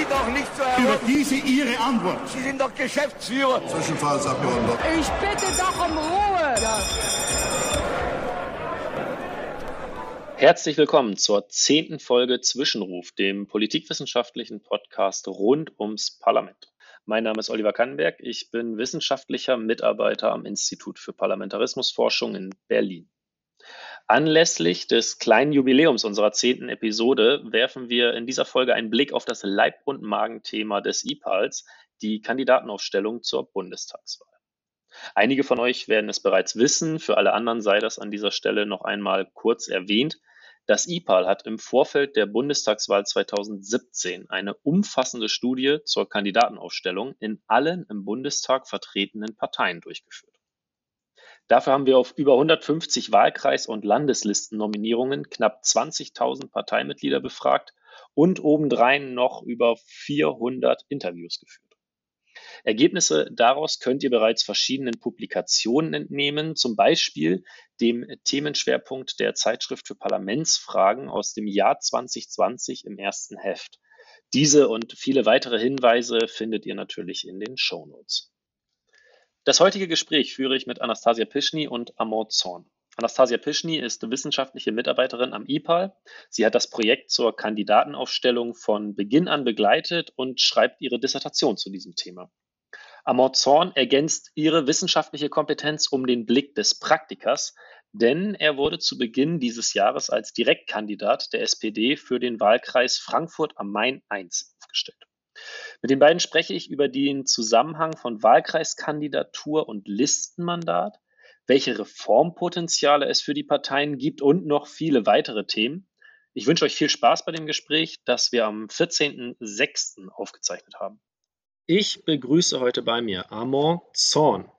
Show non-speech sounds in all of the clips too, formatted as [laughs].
Sie doch nicht zu Über diese Ihre Antwort. Sie sind doch Geschäftsführer. Zwischenfallsabgeordneter. Ich bitte doch um Ruhe. Ja. Herzlich willkommen zur zehnten Folge Zwischenruf, dem politikwissenschaftlichen Podcast rund ums Parlament. Mein Name ist Oliver Kannenberg. Ich bin wissenschaftlicher Mitarbeiter am Institut für Parlamentarismusforschung in Berlin. Anlässlich des kleinen Jubiläums unserer zehnten Episode werfen wir in dieser Folge einen Blick auf das Leib- und Magenthema des IPALs, die Kandidatenaufstellung zur Bundestagswahl. Einige von euch werden es bereits wissen, für alle anderen sei das an dieser Stelle noch einmal kurz erwähnt. Das IPAL hat im Vorfeld der Bundestagswahl 2017 eine umfassende Studie zur Kandidatenaufstellung in allen im Bundestag vertretenen Parteien durchgeführt. Dafür haben wir auf über 150 Wahlkreis- und Landeslistennominierungen knapp 20.000 Parteimitglieder befragt und obendrein noch über 400 Interviews geführt. Ergebnisse daraus könnt ihr bereits verschiedenen Publikationen entnehmen, zum Beispiel dem Themenschwerpunkt der Zeitschrift für Parlamentsfragen aus dem Jahr 2020 im ersten Heft. Diese und viele weitere Hinweise findet ihr natürlich in den Show Notes. Das heutige Gespräch führe ich mit Anastasia Pischny und Amor Zorn. Anastasia Pischny ist wissenschaftliche Mitarbeiterin am IPAL. Sie hat das Projekt zur Kandidatenaufstellung von Beginn an begleitet und schreibt ihre Dissertation zu diesem Thema. Amor Zorn ergänzt ihre wissenschaftliche Kompetenz um den Blick des Praktikers, denn er wurde zu Beginn dieses Jahres als Direktkandidat der SPD für den Wahlkreis Frankfurt am Main I aufgestellt. Mit den beiden spreche ich über den Zusammenhang von Wahlkreiskandidatur und Listenmandat, welche Reformpotenziale es für die Parteien gibt und noch viele weitere Themen. Ich wünsche euch viel Spaß bei dem Gespräch, das wir am 14.06. aufgezeichnet haben. Ich begrüße heute bei mir Armand Zorn,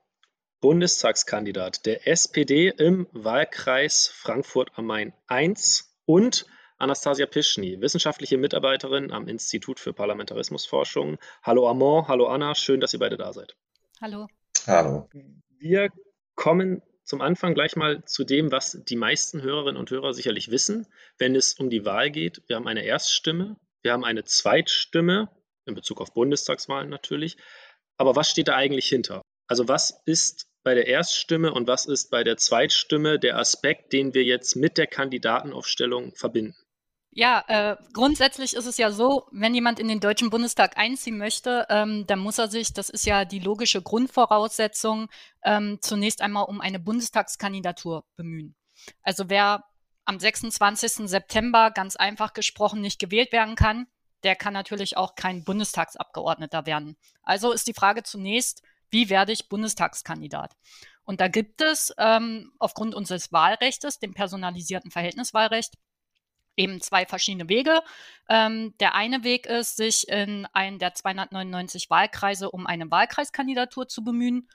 Bundestagskandidat der SPD im Wahlkreis Frankfurt am Main I und Anastasia Pischny, wissenschaftliche Mitarbeiterin am Institut für Parlamentarismusforschung. Hallo Armand, hallo Anna, schön, dass ihr beide da seid. Hallo. Hallo. Wir kommen zum Anfang gleich mal zu dem, was die meisten Hörerinnen und Hörer sicherlich wissen, wenn es um die Wahl geht. Wir haben eine Erststimme, wir haben eine Zweitstimme in Bezug auf Bundestagswahlen natürlich. Aber was steht da eigentlich hinter? Also was ist bei der Erststimme und was ist bei der Zweitstimme der Aspekt, den wir jetzt mit der Kandidatenaufstellung verbinden? Ja, äh, grundsätzlich ist es ja so, wenn jemand in den Deutschen Bundestag einziehen möchte, ähm, dann muss er sich, das ist ja die logische Grundvoraussetzung, ähm, zunächst einmal um eine Bundestagskandidatur bemühen. Also wer am 26. September ganz einfach gesprochen nicht gewählt werden kann, der kann natürlich auch kein Bundestagsabgeordneter werden. Also ist die Frage zunächst, wie werde ich Bundestagskandidat? Und da gibt es ähm, aufgrund unseres Wahlrechts, dem personalisierten Verhältniswahlrecht, eben zwei verschiedene Wege. Ähm, der eine Weg ist, sich in einen der 299 Wahlkreise um eine Wahlkreiskandidatur zu bemühen.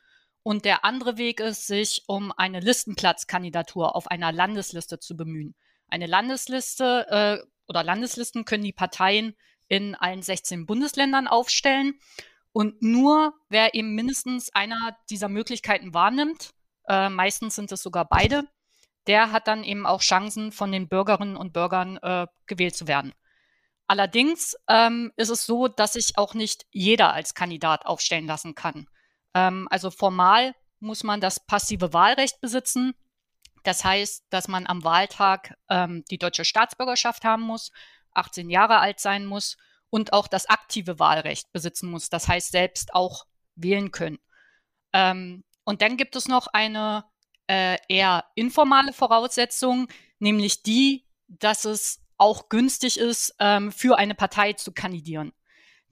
Und der andere Weg ist, sich um eine Listenplatzkandidatur auf einer Landesliste zu bemühen. Eine Landesliste äh, oder Landeslisten können die Parteien in allen 16 Bundesländern aufstellen. Und nur wer eben mindestens einer dieser Möglichkeiten wahrnimmt, äh, meistens sind es sogar beide, der hat dann eben auch Chancen, von den Bürgerinnen und Bürgern äh, gewählt zu werden. Allerdings ähm, ist es so, dass sich auch nicht jeder als Kandidat aufstellen lassen kann. Ähm, also formal muss man das passive Wahlrecht besitzen. Das heißt, dass man am Wahltag ähm, die deutsche Staatsbürgerschaft haben muss 18 Jahre alt sein muss und auch das aktive Wahlrecht besitzen muss. Das heißt, selbst auch wählen können. Ähm, und dann gibt es noch eine äh, eher informale Voraussetzung, nämlich die, dass es auch günstig ist, ähm, für eine Partei zu kandidieren.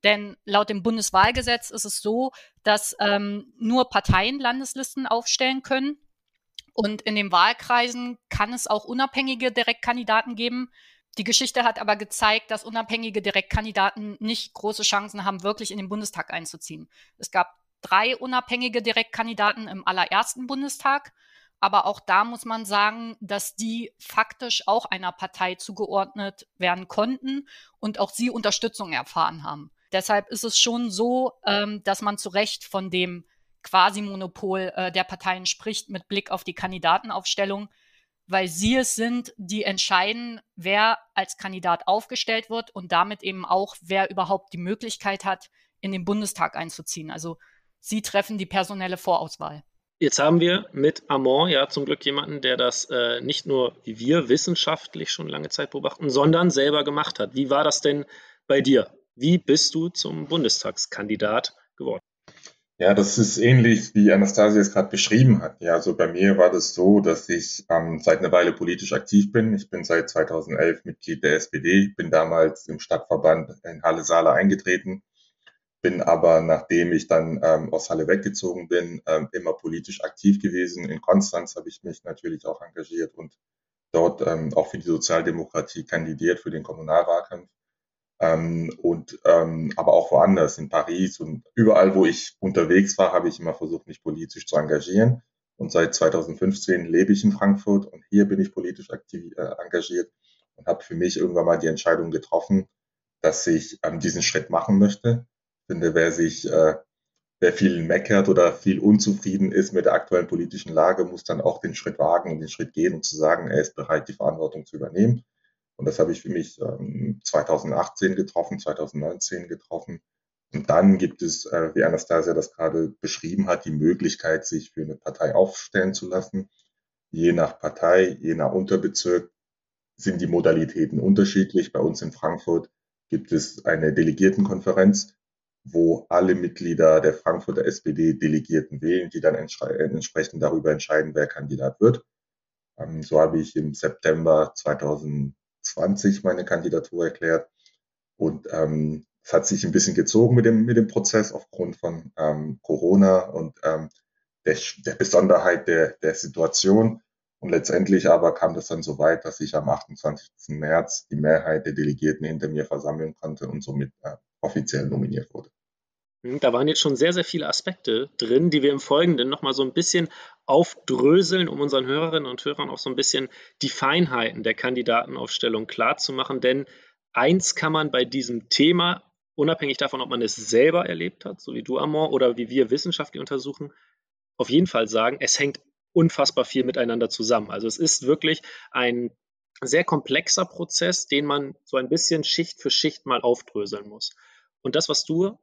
Denn laut dem Bundeswahlgesetz ist es so, dass ähm, nur Parteien Landeslisten aufstellen können. Und in den Wahlkreisen kann es auch unabhängige Direktkandidaten geben, die Geschichte hat aber gezeigt, dass unabhängige Direktkandidaten nicht große Chancen haben, wirklich in den Bundestag einzuziehen. Es gab drei unabhängige Direktkandidaten im allerersten Bundestag. Aber auch da muss man sagen, dass die faktisch auch einer Partei zugeordnet werden konnten und auch sie Unterstützung erfahren haben. Deshalb ist es schon so, ähm, dass man zu Recht von dem Quasi-Monopol äh, der Parteien spricht mit Blick auf die Kandidatenaufstellung. weil sie es sind, die entscheiden, wer als Kandidat aufgestellt wird und damit eben auch, wer überhaupt die Möglichkeit hat, in den Bundestag einzuziehen. Also sie treffen die personelle Vorauswahl. Jetzt haben wir mit Amon ja zum Glück jemanden, der das äh, nicht nur wie wir wissenschaftlich schon lange Zeit beobachten, sondern selber gemacht hat. Wie war das denn bei dir? Wie bist du zum Bundestagskandidat geworden? Ja, das ist ähnlich, wie Anastasia es gerade beschrieben hat. Ja, also bei mir war das so, dass ich ähm, seit einer Weile politisch aktiv bin. Ich bin seit 2011 Mitglied der SPD, bin damals im Stadtverband in Halle-Saale eingetreten, bin aber, nachdem ich dann ähm, aus Halle weggezogen bin, ähm, immer politisch aktiv gewesen. In Konstanz habe ich mich natürlich auch engagiert und dort ähm, auch für die Sozialdemokratie kandidiert für den Kommunalwahlkampf ähm, und ähm, aber auch woanders, in Paris und überall, wo ich unterwegs war, habe ich immer versucht, mich politisch zu engagieren. Und seit 2015 lebe ich in Frankfurt und hier bin ich politisch aktiv äh, engagiert und habe für mich irgendwann mal die Entscheidung getroffen, dass ich ähm, diesen Schritt machen möchte. Finde, wer sich, äh, wer viel meckert oder viel unzufrieden ist mit der aktuellen politischen Lage, muss dann auch den Schritt wagen und den Schritt gehen und zu sagen, er ist bereit, die Verantwortung zu übernehmen. Und das habe ich für mich ähm, 2018 getroffen, 2019 getroffen. Und dann gibt es, äh, wie Anastasia das gerade beschrieben hat, die Möglichkeit, sich für eine Partei aufstellen zu lassen. Je nach Partei, je nach Unterbezirk sind die Modalitäten unterschiedlich. Bei uns in Frankfurt gibt es eine Delegiertenkonferenz, wo alle Mitglieder der Frankfurter SPD Delegierten wählen, die dann entsprechend darüber entscheiden, wer Kandidat wird. Ähm, so habe ich im September 2000 2020 meine Kandidatur erklärt. Und ähm, es hat sich ein bisschen gezogen mit dem, mit dem Prozess aufgrund von ähm, Corona und ähm, der, der Besonderheit der, der Situation. Und letztendlich aber kam das dann so weit, dass ich am 28. März die Mehrheit der Delegierten hinter mir versammeln konnte und somit äh, offiziell nominiert wurde. Hm, da waren jetzt schon sehr, sehr viele Aspekte drin, die wir im Folgenden nochmal so ein bisschen aufdröseln, um unseren Hörerinnen und Hörern auch so ein bisschen die Feinheiten der Kandidatenaufstellung klarzumachen. Denn eins kann man bei diesem Thema, unabhängig davon, ob man es selber erlebt hat, so wie du, Amor, oder wie wir wissenschaftlich untersuchen, auf jeden Fall sagen, es hängt unfassbar viel miteinander zusammen. Also es ist wirklich ein sehr komplexer Prozess, den man so ein bisschen Schicht für Schicht mal aufdröseln muss. Und das, was du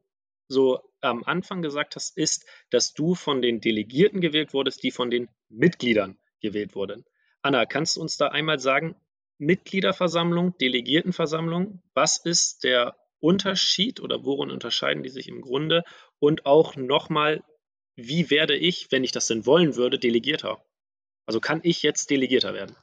so am Anfang gesagt hast, ist, dass du von den Delegierten gewählt wurdest, die von den Mitgliedern gewählt wurden. Anna, kannst du uns da einmal sagen, Mitgliederversammlung, Delegiertenversammlung, was ist der Unterschied oder worin unterscheiden die sich im Grunde? Und auch nochmal, wie werde ich, wenn ich das denn wollen würde, Delegierter? Also kann ich jetzt Delegierter werden?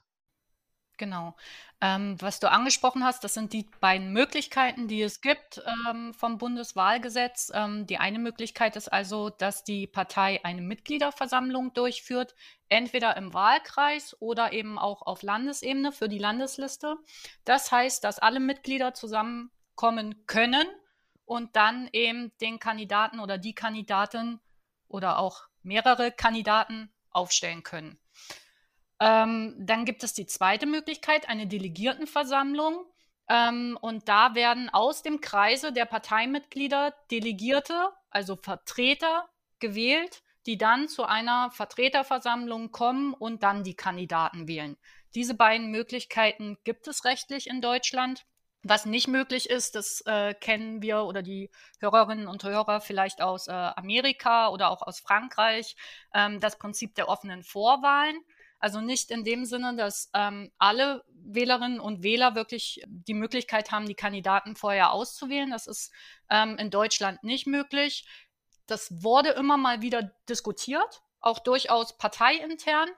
Genau. Ähm, was du angesprochen hast, das sind die beiden Möglichkeiten, die es gibt ähm, vom Bundeswahlgesetz. Ähm, die eine Möglichkeit ist also, dass die Partei eine Mitgliederversammlung durchführt, entweder im Wahlkreis oder eben auch auf Landesebene für die Landesliste. Das heißt, dass alle Mitglieder zusammenkommen können und dann eben den Kandidaten oder die Kandidatin oder auch mehrere Kandidaten aufstellen können. Ähm, dann gibt es die zweite Möglichkeit, eine Delegiertenversammlung. Ähm, und da werden aus dem Kreise der Parteimitglieder Delegierte, also Vertreter, gewählt, die dann zu einer Vertreterversammlung kommen und dann die Kandidaten wählen. Diese beiden Möglichkeiten gibt es rechtlich in Deutschland. Was nicht möglich ist, das äh, kennen wir oder die Hörerinnen und Hörer vielleicht aus äh, Amerika oder auch aus Frankreich, ähm, das Prinzip der offenen Vorwahlen. Also nicht in dem Sinne, dass ähm, alle Wählerinnen und Wähler wirklich die Möglichkeit haben, die Kandidaten vorher auszuwählen. Das ist ähm, in Deutschland nicht möglich. Das wurde immer mal wieder diskutiert, auch durchaus parteiintern.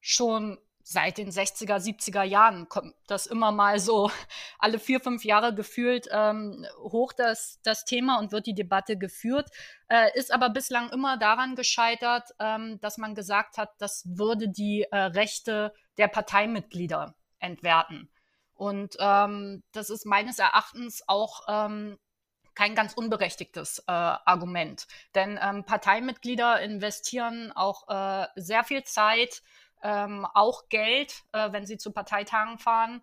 Schon seit den 60er, 70er Jahren kommt das immer mal so [laughs] alle vier, fünf Jahre gefühlt ähm, hoch, das, das Thema und wird die Debatte geführt, äh, ist aber bislang immer daran gescheitert, ähm, dass man gesagt hat, das würde die äh, Rechte der Parteimitglieder entwerten. Und ähm, das ist meines Erachtens auch ähm, kein ganz unberechtigtes äh, Argument. Denn ähm, Parteimitglieder investieren auch äh, sehr viel Zeit, ähm, auch Geld, äh, wenn sie zu Parteitagen fahren.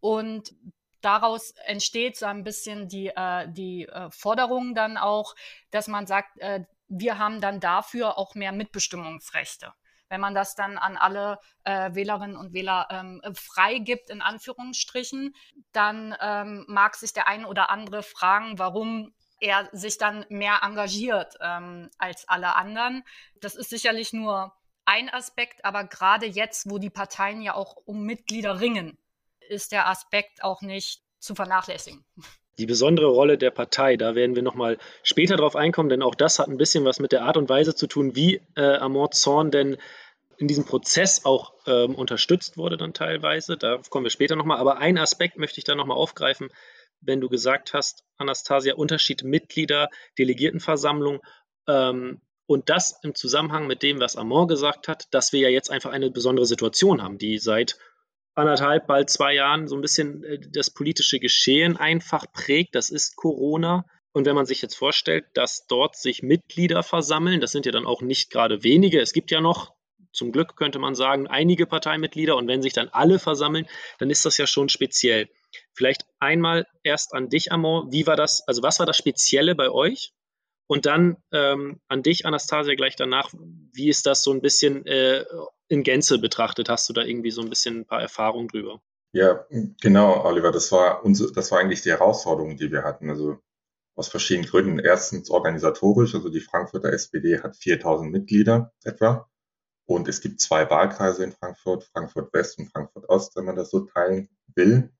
Und daraus entsteht so ein bisschen die, äh, die äh, Forderung dann auch, dass man sagt, äh, wir haben dann dafür auch mehr Mitbestimmungsrechte. wenn man das dann an alle äh, Wählerinnen und Wähler ähm, freigibt, in Anführungsstrichen, dann ähm, mag sich der eine oder andere fragen, warum er sich dann mehr engagiert ähm, als alle anderen. Das ist sicherlich nur ein Aspekt, aber gerade jetzt, wo die Parteien ja auch um Mitglieder ringen, ist der Aspekt auch nicht zu vernachlässigen. Die besondere Rolle der Partei, da werden wir nochmal später drauf einkommen, denn auch das hat ein bisschen was mit der Art und Weise zu tun, wie äh, Amort Zorn denn in diesem Prozess auch ähm, unterstützt wurde dann teilweise. Da kommen wir später nochmal. Aber einen Aspekt möchte ich da nochmal aufgreifen, wenn du gesagt hast, Anastasia, Unterschied Mitglieder, Delegiertenversammlung ähm, und das im Zusammenhang mit dem, was Amor gesagt hat, dass wir ja jetzt einfach eine besondere Situation haben, die seit anderthalb, bald zwei Jahren so ein bisschen äh, das politische Geschehen einfach prägt. Das ist Corona. Und wenn man sich jetzt vorstellt, dass dort sich Mitglieder versammeln, das sind ja dann auch nicht gerade wenige, es gibt ja noch, zum Glück könnte man sagen, einige Parteimitglieder und wenn sich dann alle versammeln, dann ist das ja schon speziell. Vielleicht einmal erst an dich, Amor, wie war das, also was war das Spezielle bei euch? Und dann ähm, an dich, Anastasia, gleich danach, wie ist das so ein bisschen äh, in Gänze betrachtet? Hast du da irgendwie so ein bisschen ein paar Erfahrungen drüber? Ja, genau, Oliver. Das war uns, das war eigentlich die Herausforderung, die wir hatten. Also aus verschiedenen Gründen. Erstens organisatorisch, also die Frankfurter SPD hat 4000 Mitglieder etwa. Und es gibt zwei Wahlkreise in Frankfurt, Frankfurt West und Frankfurt Ost, wenn man das so teilen will.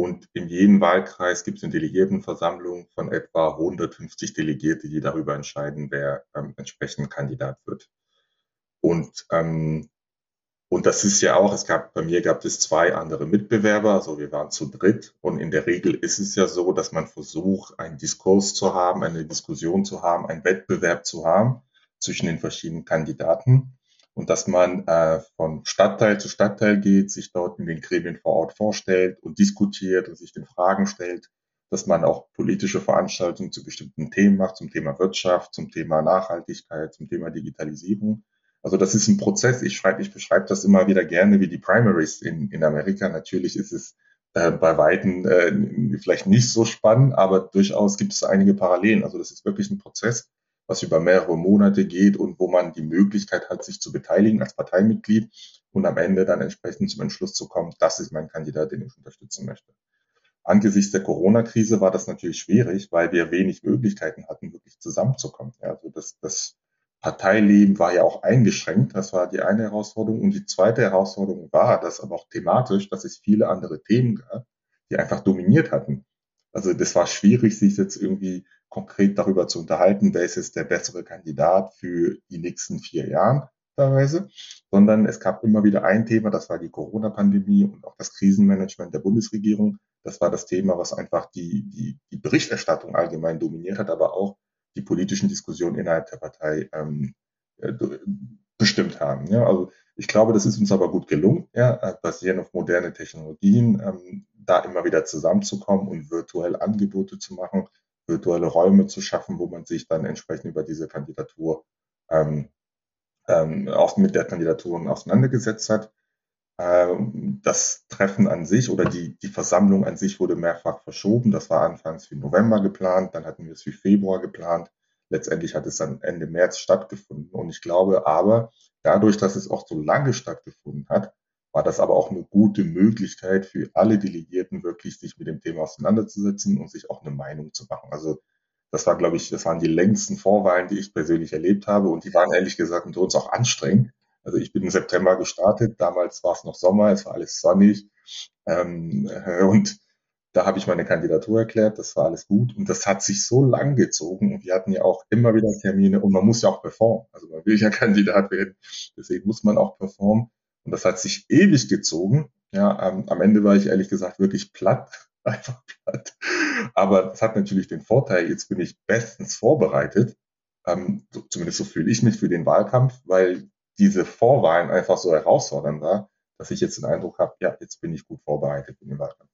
Und in jedem Wahlkreis gibt es eine Delegiertenversammlung von etwa 150 Delegierte, die darüber entscheiden, wer ähm, entsprechend Kandidat wird. Und, ähm, und das ist ja auch, es gab, bei mir gab es zwei andere Mitbewerber, also wir waren zu dritt. Und in der Regel ist es ja so, dass man versucht, einen Diskurs zu haben, eine Diskussion zu haben, einen Wettbewerb zu haben zwischen den verschiedenen Kandidaten und dass man äh, von Stadtteil zu Stadtteil geht, sich dort in den Gremien vor Ort vorstellt und diskutiert und sich den Fragen stellt, dass man auch politische Veranstaltungen zu bestimmten Themen macht, zum Thema Wirtschaft, zum Thema Nachhaltigkeit, zum Thema Digitalisierung. Also das ist ein Prozess. Ich schreibe, ich beschreibe das immer wieder gerne wie die Primaries in, in Amerika. Natürlich ist es äh, bei Weitem äh, vielleicht nicht so spannend, aber durchaus gibt es einige Parallelen. Also das ist wirklich ein Prozess, was über mehrere Monate geht und wo man die Möglichkeit hat, sich zu beteiligen als Parteimitglied und am Ende dann entsprechend zum Entschluss zu kommen, das ist mein Kandidat, den ich unterstützen möchte. Angesichts der Corona-Krise war das natürlich schwierig, weil wir wenig Möglichkeiten hatten, wirklich zusammenzukommen. Ja, also das, das Parteileben war ja auch eingeschränkt. Das war die eine Herausforderung. Und die zweite Herausforderung war, dass aber auch thematisch, dass es viele andere Themen gab, die einfach dominiert hatten. Also das war schwierig, sich jetzt irgendwie konkret darüber zu unterhalten, wer ist jetzt der bessere Kandidat für die nächsten vier Jahren teilweise, sondern es gab immer wieder ein Thema, das war die Corona-Pandemie und auch das Krisenmanagement der Bundesregierung. Das war das Thema, was einfach die, die, die Berichterstattung allgemein dominiert hat, aber auch die politischen Diskussionen innerhalb der Partei ähm, äh, bestimmt haben. Ja, also ich glaube, das ist uns aber gut gelungen, ja, äh, basierend auf moderne Technologien, ähm, da immer wieder zusammenzukommen und virtuell Angebote zu machen, virtuelle Räume zu schaffen, wo man sich dann entsprechend über diese Kandidatur ähm, ähm, auch mit der Kandidatur auseinandergesetzt hat. Ähm, das Treffen an sich oder die, die Versammlung an sich wurde mehrfach verschoben. Das war anfangs für November geplant, dann hatten wir es für Februar geplant. Letztendlich hat es dann Ende März stattgefunden. Und ich glaube aber, dadurch, dass es auch so lange stattgefunden hat, war das aber auch eine gute Möglichkeit für alle Delegierten, wirklich sich mit dem Thema auseinanderzusetzen und sich auch eine Meinung zu machen. Also das war, glaube ich, das waren die längsten Vorwahlen, die ich persönlich erlebt habe. Und die waren ehrlich gesagt unter uns auch anstrengend, also ich bin im September gestartet, damals war es noch Sommer, es war alles sonnig. Ähm, äh, [laughs] und da habe ich meine Kandidatur erklärt, das war alles gut. Und das hat sich so lang gezogen und wir hatten ja auch immer wieder Termine und man muss ja auch performen. Also man will ja [laughs] Kandidat werden, deswegen muss man auch performen. Und das hat sich ewig gezogen. Ja, ähm, am Ende war ich ehrlich gesagt wirklich platt, [laughs] einfach platt. Aber das hat natürlich den Vorteil, jetzt bin ich bestens vorbereitet. Ähm, so, zumindest so fühle ich mich für den Wahlkampf, weil diese Vorwahlen einfach so herausfordernd war, dass ich jetzt den Eindruck habe, ja, jetzt bin ich gut vorbereitet in den Wahlkampf.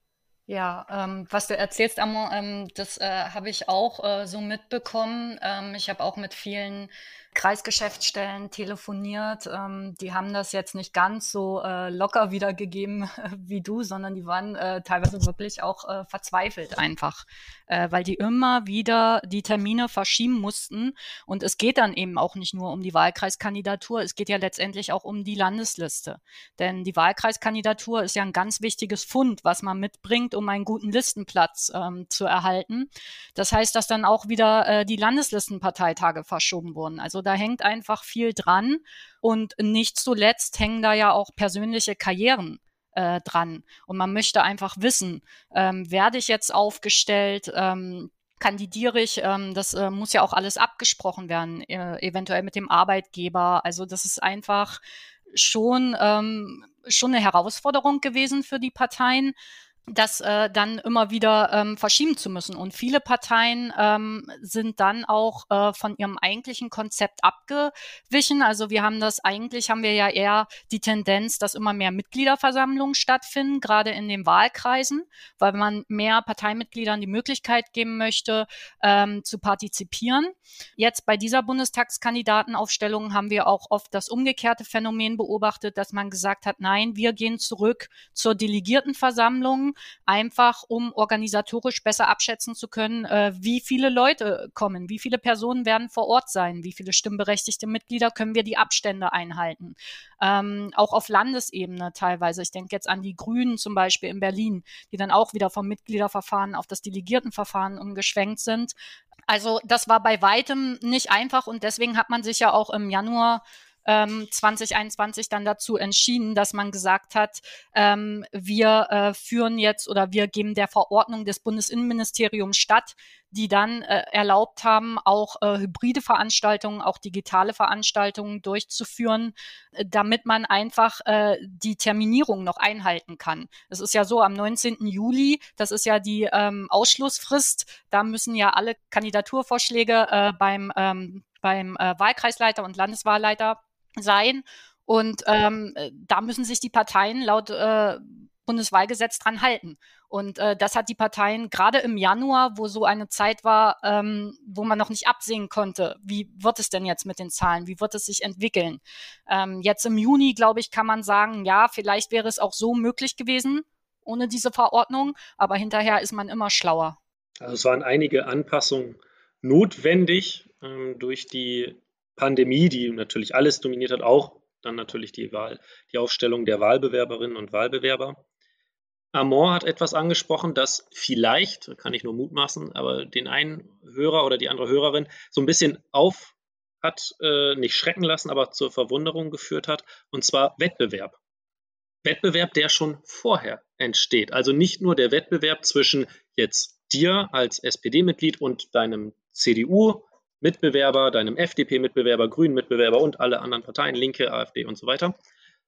Ja, ähm, was du erzählst, Amor, ähm, das äh, habe ich auch äh, so mitbekommen. Ähm, ich habe auch mit vielen Kreisgeschäftsstellen telefoniert. Ähm, die haben das jetzt nicht ganz so äh, locker wiedergegeben [laughs] wie du, sondern die waren äh, teilweise wirklich auch äh, verzweifelt einfach, äh, weil die immer wieder die Termine verschieben mussten. Und es geht dann eben auch nicht nur um die Wahlkreiskandidatur, es geht ja letztendlich auch um die Landesliste. Denn die Wahlkreiskandidatur ist ja ein ganz wichtiges Fund, was man mitbringt, um einen guten Listenplatz ähm, zu erhalten. Das heißt, dass dann auch wieder äh, die Landeslistenparteitage verschoben wurden. Also da hängt einfach viel dran. Und nicht zuletzt hängen da ja auch persönliche Karrieren äh, dran. Und man möchte einfach wissen, ähm, werde ich jetzt aufgestellt, ähm, kandidiere ich, ähm, das äh, muss ja auch alles abgesprochen werden, äh, eventuell mit dem Arbeitgeber. Also das ist einfach schon, ähm, schon eine Herausforderung gewesen für die Parteien das äh, dann immer wieder ähm, verschieben zu müssen. Und viele Parteien ähm, sind dann auch äh, von ihrem eigentlichen Konzept abgewichen. Also wir haben das eigentlich, haben wir ja eher die Tendenz, dass immer mehr Mitgliederversammlungen stattfinden, gerade in den Wahlkreisen, weil man mehr Parteimitgliedern die Möglichkeit geben möchte, ähm, zu partizipieren. Jetzt bei dieser Bundestagskandidatenaufstellung haben wir auch oft das umgekehrte Phänomen beobachtet, dass man gesagt hat, nein, wir gehen zurück zur Delegiertenversammlung einfach um organisatorisch besser abschätzen zu können, äh, wie viele Leute kommen, wie viele Personen werden vor Ort sein, wie viele stimmberechtigte Mitglieder können wir die Abstände einhalten. Ähm, auch auf Landesebene teilweise. Ich denke jetzt an die Grünen zum Beispiel in Berlin, die dann auch wieder vom Mitgliederverfahren auf das Delegiertenverfahren umgeschwenkt sind. Also das war bei weitem nicht einfach und deswegen hat man sich ja auch im Januar ähm, 2021 dann dazu entschieden, dass man gesagt hat, ähm, wir äh, führen jetzt oder wir geben der Verordnung des Bundesinnenministeriums statt, die dann äh, erlaubt haben, auch äh, hybride Veranstaltungen, auch digitale Veranstaltungen durchzuführen, äh, damit man einfach äh, die Terminierung noch einhalten kann. Es ist ja so, am 19. Juli, das ist ja die ähm, Ausschlussfrist, da müssen ja alle Kandidaturvorschläge äh, beim, ähm, beim äh, Wahlkreisleiter und Landeswahlleiter sein. Und ähm, da müssen sich die Parteien laut äh, Bundeswahlgesetz dran halten. Und äh, das hat die Parteien gerade im Januar, wo so eine Zeit war, ähm, wo man noch nicht absehen konnte, wie wird es denn jetzt mit den Zahlen, wie wird es sich entwickeln. Ähm, jetzt im Juni, glaube ich, kann man sagen, ja, vielleicht wäre es auch so möglich gewesen ohne diese Verordnung, aber hinterher ist man immer schlauer. Also es waren einige Anpassungen notwendig ähm, durch die Pandemie, die natürlich alles dominiert hat, auch dann natürlich die Wahl, die Aufstellung der Wahlbewerberinnen und Wahlbewerber. Amor hat etwas angesprochen, das vielleicht, kann ich nur mutmaßen, aber den einen Hörer oder die andere Hörerin so ein bisschen auf hat, äh, nicht schrecken lassen, aber zur Verwunderung geführt hat, und zwar Wettbewerb. Wettbewerb, der schon vorher entsteht. Also nicht nur der Wettbewerb zwischen jetzt dir als SPD-Mitglied und deinem CDU Mitbewerber, deinem FDP-Mitbewerber, Grünen-Mitbewerber und alle anderen Parteien, Linke, AfD und so weiter,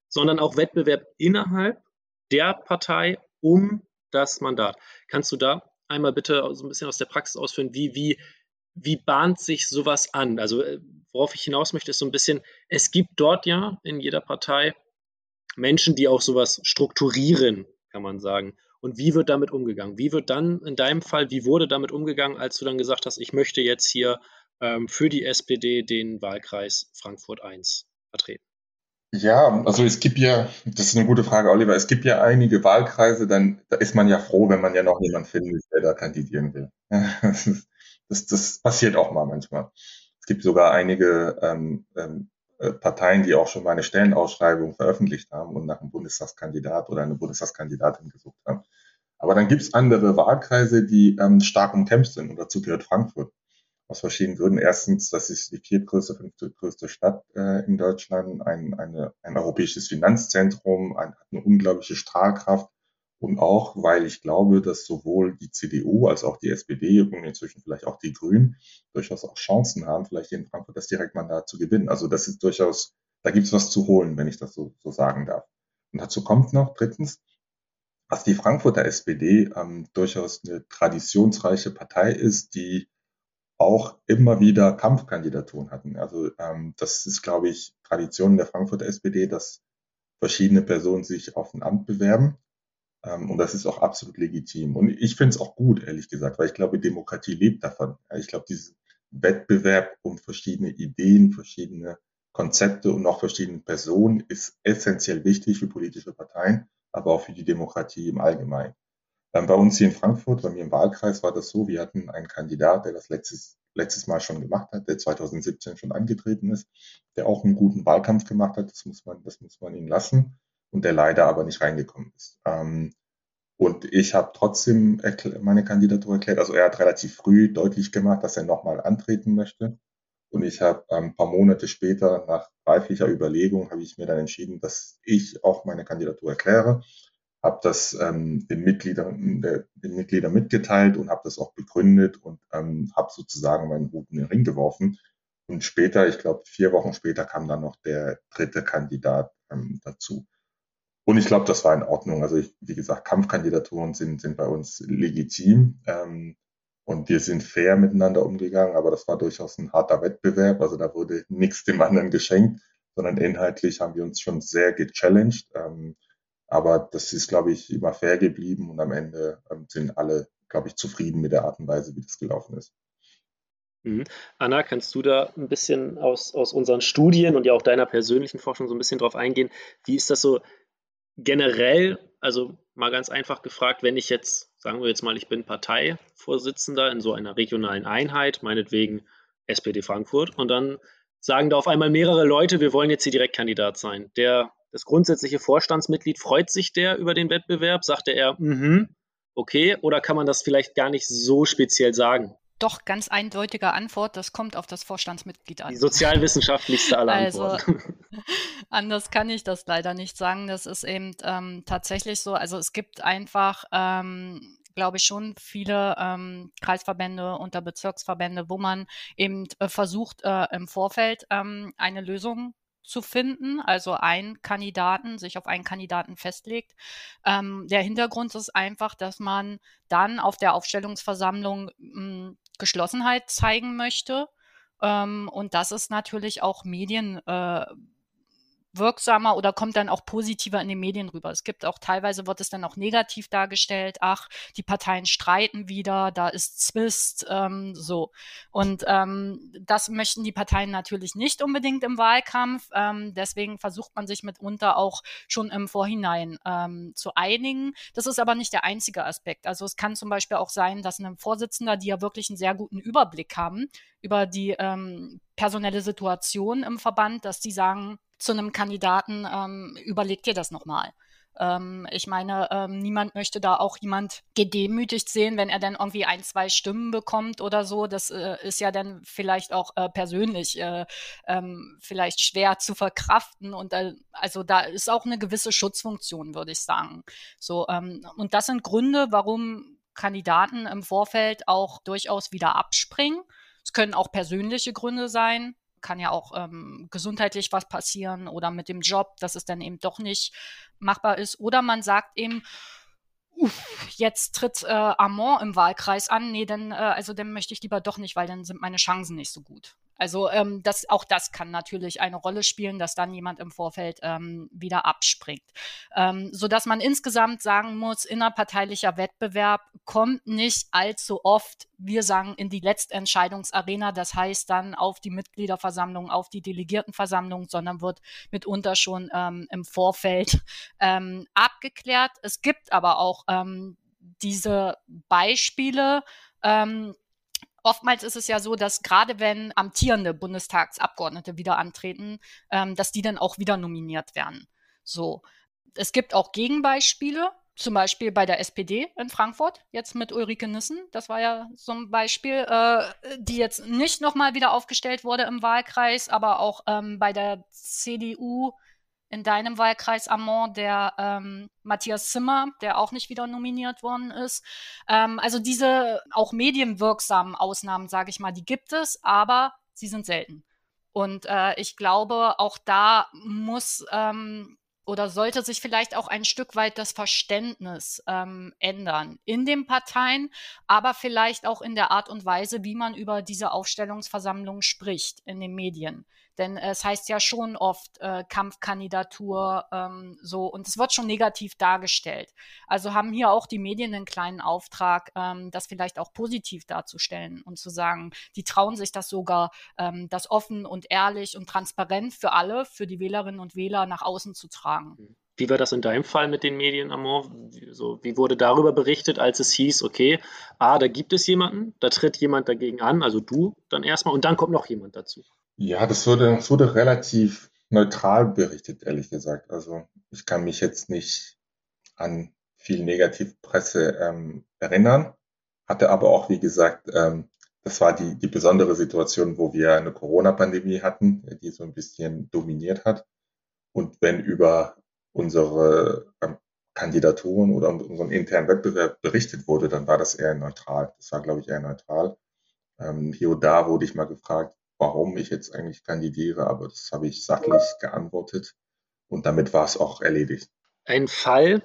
sondern auch Wettbewerb innerhalb der Partei um das Mandat. Kannst du da einmal bitte so ein bisschen aus der Praxis ausführen, wie, wie, wie bahnt sich sowas an? Also äh, worauf ich hinaus möchte, ist so ein bisschen, es gibt dort ja in jeder Partei Menschen, die auch sowas strukturieren, kann man sagen. Und wie wird damit umgegangen? Wie wird dann in deinem Fall, wie wurde damit umgegangen, als du dann gesagt hast, ich möchte jetzt hier für die SPD den Wahlkreis Frankfurt I vertreten? Ja, also es gibt ja, das ist eine gute Frage, Oliver, es gibt ja einige Wahlkreise, dann da ist man ja froh, wenn man ja noch jemanden findet, der da kandidieren will. [laughs] Das, das passiert auch mal manchmal. Es gibt sogar einige ähm, ähm, äh, Parteien, die auch schon mal eine Stellenausschreibung veröffentlicht haben und nach einem Bundestagskandidat oder eine Bundestagskandidatin gesucht haben. Aber dann gibt es andere Wahlkreise, die ähm, stark umkämpft sind und dazu gehört Frankfurt aus verschiedenen Gründen. Erstens, das ist die viertgrößte, fünftgrößte Stadt äh, in Deutschland, ein, eine, ein europäisches Finanzzentrum, ein, hat eine unglaubliche Strahlkraft und auch, weil ich glaube, dass sowohl die CDU als auch die SPD und inzwischen vielleicht auch die Grünen durchaus auch Chancen haben, vielleicht in Frankfurt das Direktmandat zu gewinnen. Also das ist durchaus, da gibt es was zu holen, wenn ich das so, so sagen darf. Und dazu kommt noch drittens, dass die Frankfurter SPD ähm, durchaus eine traditionsreiche Partei ist, die auch immer wieder Kampfkandidaturen hatten. Also ähm, das ist, glaube ich, Tradition der Frankfurter SPD, dass verschiedene Personen sich auf ein Amt bewerben. Ähm, und das ist auch absolut legitim. Und ich finde es auch gut, ehrlich gesagt, weil ich glaube, Demokratie lebt davon. Ich glaube, dieses, Wettbewerb um verschiedene Ideen, verschiedene Konzepte und noch verschiedene Personen ist essentiell wichtig für politische Parteien, aber auch für die Demokratie im Allgemeinen. Bei uns hier in Frankfurt, bei mir im Wahlkreis, war das so, wir hatten einen Kandidat, der das letztes, letztes Mal schon gemacht hat, der 2017 schon angetreten ist, der auch einen guten Wahlkampf gemacht hat, das muss man, das muss man ihm lassen, und der leider aber nicht reingekommen ist. Ähm, und ich habe trotzdem meine Kandidatur erklärt. Also er hat relativ früh deutlich gemacht, dass er nochmal antreten möchte. Und ich habe ähm, ein paar Monate später, nach reiflicher Überlegung, habe ich mir dann entschieden, dass ich auch meine Kandidatur erkläre. Habe das ähm, den, Mitgliedern, der, den Mitgliedern mitgeteilt und habe das auch begründet und ähm, habe sozusagen meinen Hut in den Ring geworfen. Und später, ich glaube vier Wochen später, kam dann noch der dritte Kandidat ähm, dazu. Und ich glaube, das war in Ordnung. Also ich, wie gesagt, Kampfkandidaturen sind, sind bei uns legitim. Ähm, und wir sind fair miteinander umgegangen, aber das war durchaus ein harter Wettbewerb. Also da wurde nichts dem anderen geschenkt, sondern inhaltlich haben wir uns schon sehr gechallenged. Ähm, aber das ist, glaube ich, immer fair geblieben und am Ende ähm, sind alle, glaube ich, zufrieden mit der Art und Weise, wie das gelaufen ist. Mhm. Anna, kannst du da ein bisschen aus, aus unseren Studien und ja auch deiner persönlichen Forschung so ein bisschen drauf eingehen? Wie ist das so generell, also mal ganz einfach gefragt, wenn ich jetzt, sagen wir jetzt mal, ich bin Parteivorsitzender in so einer regionalen Einheit, meinetwegen SPD Frankfurt, und dann sagen da auf einmal mehrere Leute, wir wollen jetzt hier Direktkandidat sein. Der, das grundsätzliche Vorstandsmitglied, freut sich der über den Wettbewerb? Sagte er, mhm, okay, oder kann man das vielleicht gar nicht so speziell sagen? Doch, ganz eindeutige Antwort, das kommt auf das Vorstandsmitglied an. Die sozialwissenschaftlichste [laughs] aller also, Antworten. [laughs] anders kann ich das leider nicht sagen. Das ist eben ähm, tatsächlich so. Also es gibt einfach, ähm, glaube ich, schon viele ähm, Kreisverbände und Bezirksverbände, wo man eben äh, versucht, äh, im Vorfeld ähm, eine Lösung zu finden, also einen Kandidaten, sich auf einen Kandidaten festlegt. Ähm, der Hintergrund ist einfach, dass man dann auf der Aufstellungsversammlung mh, hm, Geschlossenheit zeigen möchte. Ähm, und das ist natürlich auch Medien. Äh, wirksamer oder kommt dann auch positiver in den Medien rüber. Es gibt auch teilweise wird es dann auch negativ dargestellt, ach, die Parteien streiten wieder, da ist Zwist, ähm, so. Und ähm, das möchten die Parteien natürlich nicht unbedingt im Wahlkampf. Ähm, deswegen versucht man sich mitunter auch schon im Vorhinein ähm, zu einigen. Das ist aber nicht der einzige Aspekt. Also es kann zum Beispiel auch sein, dass ein Vorsitzender, die ja wirklich einen sehr guten Überblick haben über die ähm, personelle Situation im Verband, dass die sagen, zu einem Kandidaten, ähm, überleg dir das nochmal. Ähm, ich meine, ähm, niemand möchte da auch jemand gedemütigt sehen, wenn er dann irgendwie ein, zwei Stimmen bekommt oder so. Das äh, ist ja dann vielleicht auch äh, persönlich äh, ähm, vielleicht schwer zu verkraften. Und äh, also da ist auch eine gewisse Schutzfunktion, würde ich sagen. So, ähm, und das sind Gründe, warum Kandidaten im Vorfeld auch durchaus wieder abspringen. Es können auch persönliche Gründe sein kann ja auch ähm, gesundheitlich was passieren oder mit dem Job, dass es dann eben doch nicht machbar ist. Oder man sagt eben, uff, jetzt tritt äh, Armand im Wahlkreis an. Nee, dann, äh, also dann möchte ich lieber doch nicht, weil dann sind meine Chancen nicht so gut. Also ähm, das, auch das kann natürlich eine Rolle spielen, dass dann jemand im Vorfeld ähm, wieder abspringt. Ähm, sodass man insgesamt sagen muss, innerparteilicher Wettbewerb kommt nicht allzu oft, wir sagen, in die Letztentscheidungsarena, das heißt dann auf die Mitgliederversammlung, auf die Delegiertenversammlung, sondern wird mitunter schon ähm, im Vorfeld [laughs] ähm, abgeklärt. Es gibt aber auch ähm, diese Beispiele, ähm, oftmals ist es ja so, dass gerade wenn amtierende Bundestagsabgeordnete wieder antreten, ähm, dass die dann auch wieder nominiert werden. So. Es gibt auch Gegenbeispiele, zum Beispiel bei der SPD in Frankfurt, jetzt mit Ulrike Nissen. Das war ja so ein Beispiel, äh, die jetzt nicht nochmal wieder aufgestellt wurde im Wahlkreis, aber auch ähm, bei der CDU in deinem Wahlkreis Amont, der ähm, Matthias Zimmer, der auch nicht wieder nominiert worden ist. Ähm, also diese auch medienwirksamen Ausnahmen, sage ich mal, die gibt es, aber sie sind selten. Und äh, ich glaube, auch da muss ähm, oder sollte sich vielleicht auch ein Stück weit das Verständnis ähm, ändern in den Parteien, aber vielleicht auch in der Art und Weise, wie man über diese Aufstellungsversammlung spricht in den Medien. Denn äh, es heißt ja schon oft äh, Kampfkandidatur ähm, so und es wird schon negativ dargestellt. Also haben hier auch die Medien einen kleinen Auftrag, ähm, das vielleicht auch positiv darzustellen und zu sagen, die trauen sich das sogar, ähm, das offen und ehrlich und transparent für alle, für die Wählerinnen und Wähler nach außen zu tragen. Mhm. Wie war das in deinem Fall mit den Medien, Amor? So, wie wurde darüber berichtet, als es hieß, okay, ah, da gibt es jemanden, da tritt jemand dagegen an, also du dann erstmal, und dann kommt noch jemand dazu? Ja, das wurde, das wurde relativ neutral berichtet, ehrlich gesagt. Also ich kann mich jetzt nicht an viel Negativpresse ähm, erinnern, hatte aber auch, wie gesagt, ähm, das war die, die besondere Situation, wo wir eine Corona-Pandemie hatten, die so ein bisschen dominiert hat. Und wenn über unsere ähm, Kandidaturen oder unseren internen Wettbewerb berichtet wurde, dann war das eher neutral. Das war, glaube ich, eher neutral. Ähm, hier und da wurde ich mal gefragt, warum ich jetzt eigentlich kandidiere, aber das habe ich sachlich geantwortet und damit war es auch erledigt. Ein Fall,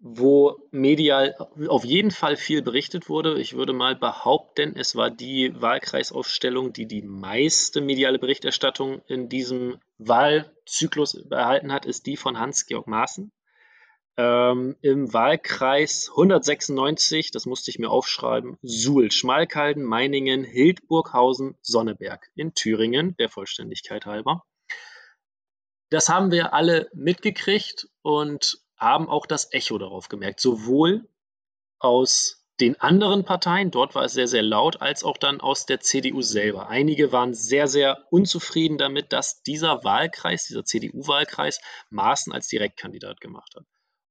wo medial auf jeden Fall viel berichtet wurde. Ich würde mal behaupten, es war die Wahlkreisaufstellung, die die meiste mediale Berichterstattung in diesem Wahlzyklus erhalten hat, ist die von Hans-Georg Maaßen. Ähm, Im Wahlkreis 196, das musste ich mir aufschreiben, Suhl, Schmalkalden, Meiningen, Hildburghausen, Sonneberg in Thüringen, der Vollständigkeit halber. Das haben wir alle mitgekriegt und haben auch das Echo darauf gemerkt, sowohl aus den anderen Parteien, dort war es sehr, sehr laut, als auch dann aus der CDU selber. Einige waren sehr, sehr unzufrieden damit, dass dieser Wahlkreis, dieser CDU-Wahlkreis, Maaßen als Direktkandidat gemacht hat.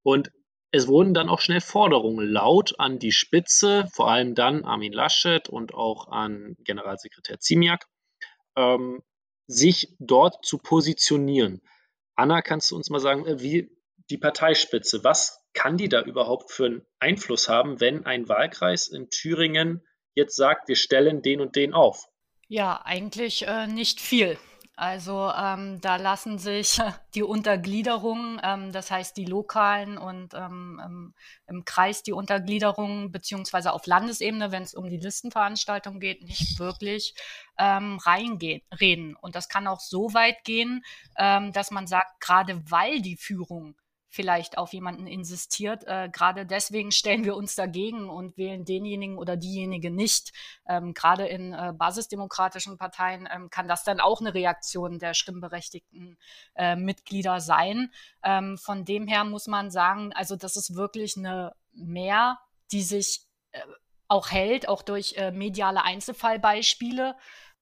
Und es wurden dann auch schnell Forderungen laut an die Spitze, vor allem dann Armin Laschet und auch an Generalsekretär Ziemiak, ähm, sich dort zu positionieren. Anna, kannst du uns mal sagen, äh, wie, die Parteispitze. Was kann die da überhaupt für einen Einfluss haben, wenn ein Wahlkreis in Thüringen jetzt sagt, wir stellen den und den auf? Ja, eigentlich äh, nicht viel. Also ähm, da lassen sich [laughs] die Untergliederungen, ähm, das heißt die lokalen und ähm, im, Kreis die Untergliederungen, beziehungsweise auf Landesebene, wenn es um die Listenveranstaltung geht, nicht wirklich ähm, reingehen, reden. Und das kann auch so weit gehen, ähm, dass man sagt, gerade weil die Führung vielleicht auf jemanden insistiert. Äh, Gerade deswegen stellen wir uns dagegen und wählen denjenigen oder diejenige nicht. Ähm, Gerade in äh, basisdemokratischen Parteien ähm, kann das dann auch eine Reaktion der stimmberechtigten äh, Mitglieder sein. Ähm, von dem her muss man sagen, also das ist wirklich eine Mehr, die sich äh, auch hält, auch durch äh, mediale Einzelfallbeispiele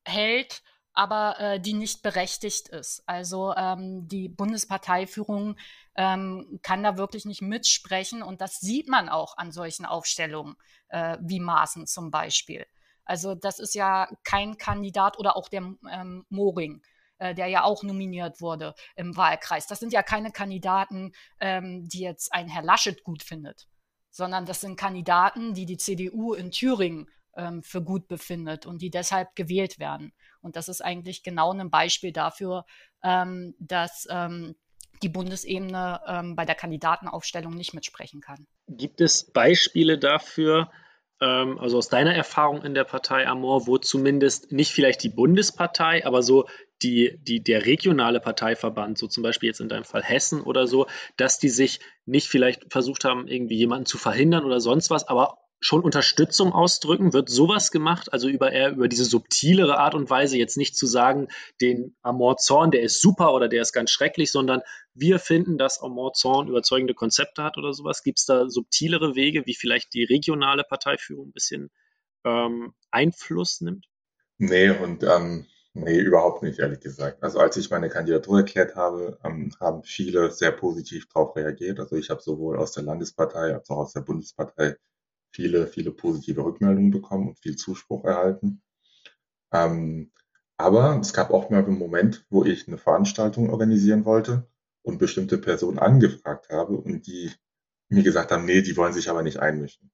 hält aber äh, die nicht berechtigt ist. Also ähm, die Bundesparteiführung ähm, kann da wirklich nicht mitsprechen und das sieht man auch an solchen Aufstellungen äh, wie Maaßen zum Beispiel. Also das ist ja kein Kandidat oder auch der ähm, Moring äh, der ja auch nominiert wurde im Wahlkreis. Das sind ja keine Kandidaten, ähm, die jetzt ein Herr Laschet gut findet, sondern das sind Kandidaten, die die CDU in Thüringen ähm, für gut befindet und die deshalb gewählt werden. Und das ist eigentlich genau ein Beispiel dafür, ähm, dass ähm, die Bundesebene ähm, bei der Kandidatenaufstellung nicht mitsprechen kann. Gibt es Beispiele dafür, ähm, also aus deiner Erfahrung in der Partei Amor, wo zumindest nicht vielleicht die Bundespartei, aber so die, die, der regionale Parteiverband, so zum Beispiel jetzt in deinem Fall Hessen oder so, dass die sich nicht vielleicht versucht haben, irgendwie jemanden zu verhindern oder sonst was, aber schon Unterstützung ausdrücken? Wird sowas gemacht? Also über eher über diese subtilere Art und Weise, jetzt nicht zu sagen, den Amor Zorn, der ist super oder der ist ganz schrecklich, sondern wir finden, dass Amor Zorn überzeugende Konzepte hat oder sowas. Gibt es da subtilere Wege, wie vielleicht die regionale Parteiführung ein bisschen ähm, Einfluss nimmt? Nee, und ähm, nee, überhaupt nicht, ehrlich gesagt. Also als ich meine Kandidatur erklärt habe, ähm, haben viele sehr positiv darauf reagiert. Also ich habe sowohl aus der Landespartei als auch aus der Bundespartei viele, viele positive Rückmeldungen bekommen und viel Zuspruch erhalten. Ähm, aber es gab auch mal einen Moment, wo ich eine Veranstaltung organisieren wollte und bestimmte Personen angefragt habe und die mir gesagt haben, nee, die wollen sich aber nicht einmischen.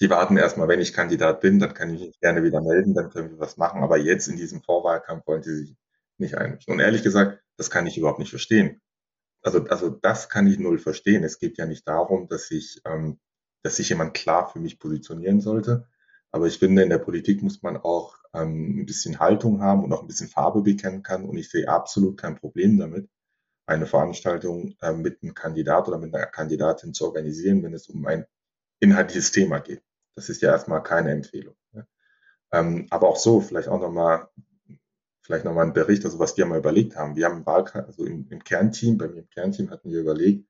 Die warten erstmal, wenn ich Kandidat bin, dann kann ich mich gerne wieder melden, dann können wir was machen. Aber jetzt in diesem Vorwahlkampf wollen sie sich nicht einmischen. Und ehrlich gesagt, das kann ich überhaupt nicht verstehen. Also, also das kann ich null verstehen. Es geht ja nicht darum, dass ich ähm, dass sich jemand klar für mich positionieren sollte. Aber ich finde, in der Politik muss man auch ähm, ein bisschen Haltung haben und auch ein bisschen Farbe bekennen kann. Und ich sehe absolut kein Problem damit, eine Veranstaltung äh, mit einem Kandidat oder mit einer Kandidatin zu organisieren, wenn es um ein inhaltliches Thema geht. Das ist ja erstmal keine Empfehlung. Ne? Ähm, aber auch so, vielleicht auch nochmal, vielleicht nochmal ein Bericht, also was wir mal überlegt haben. Wir haben im Wahlkreis, also im, im Kernteam, bei mir im Kernteam hatten wir überlegt,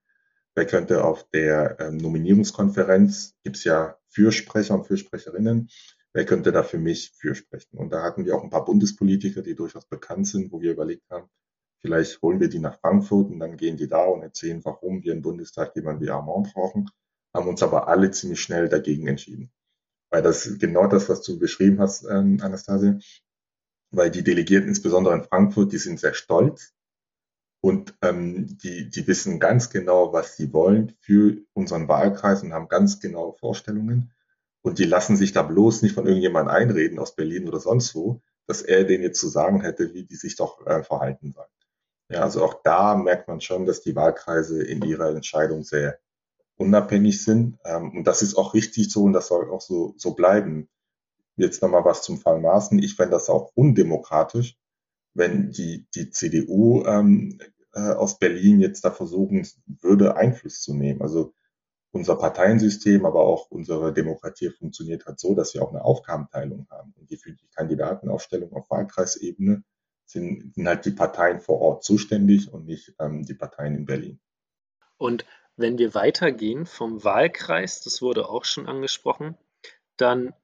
wer könnte auf der ähm, Nominierungskonferenz, gibt es ja Fürsprecher und Fürsprecherinnen, wer könnte da für mich fürsprechen? Und da hatten wir auch ein paar Bundespolitiker, die durchaus bekannt sind, wo wir überlegt haben, vielleicht holen wir die nach Frankfurt und dann gehen die da und erzählen, warum wir im Bundestag jemanden wie Armand brauchen, haben uns aber alle ziemlich schnell dagegen entschieden. Weil das genau das, was du beschrieben hast, ähm, Anastasia, weil die Delegierten, insbesondere in Frankfurt, die sind sehr stolz und ähm, die, die wissen ganz genau, was sie wollen für unseren Wahlkreis und haben ganz genaue Vorstellungen. Und die lassen sich da bloß nicht von irgendjemandem einreden aus Berlin oder sonst wo, dass er denen jetzt zu sagen hätte, wie die sich doch äh, verhalten sollen. Ja, also auch da merkt man schon, dass die Wahlkreise in ihrer Entscheidung sehr unabhängig sind. Ähm, und das ist auch richtig so und das soll auch so, so bleiben. Jetzt nochmal was zum Fall Maaßen. Ich fände das auch undemokratisch, wenn die, die CDU ähm, äh, aus Berlin jetzt da versuchen würde, Einfluss zu nehmen. Also unser Parteiensystem, aber auch unsere Demokratie funktioniert halt so, dass wir auch eine Aufgabenteilung haben. Und die für die Kandidatenaufstellung auf Wahlkreisebene sind, sind halt die Parteien vor Ort zuständig und nicht ähm, die Parteien in Berlin. Und wenn wir weitergehen vom Wahlkreis, das wurde auch schon angesprochen, dann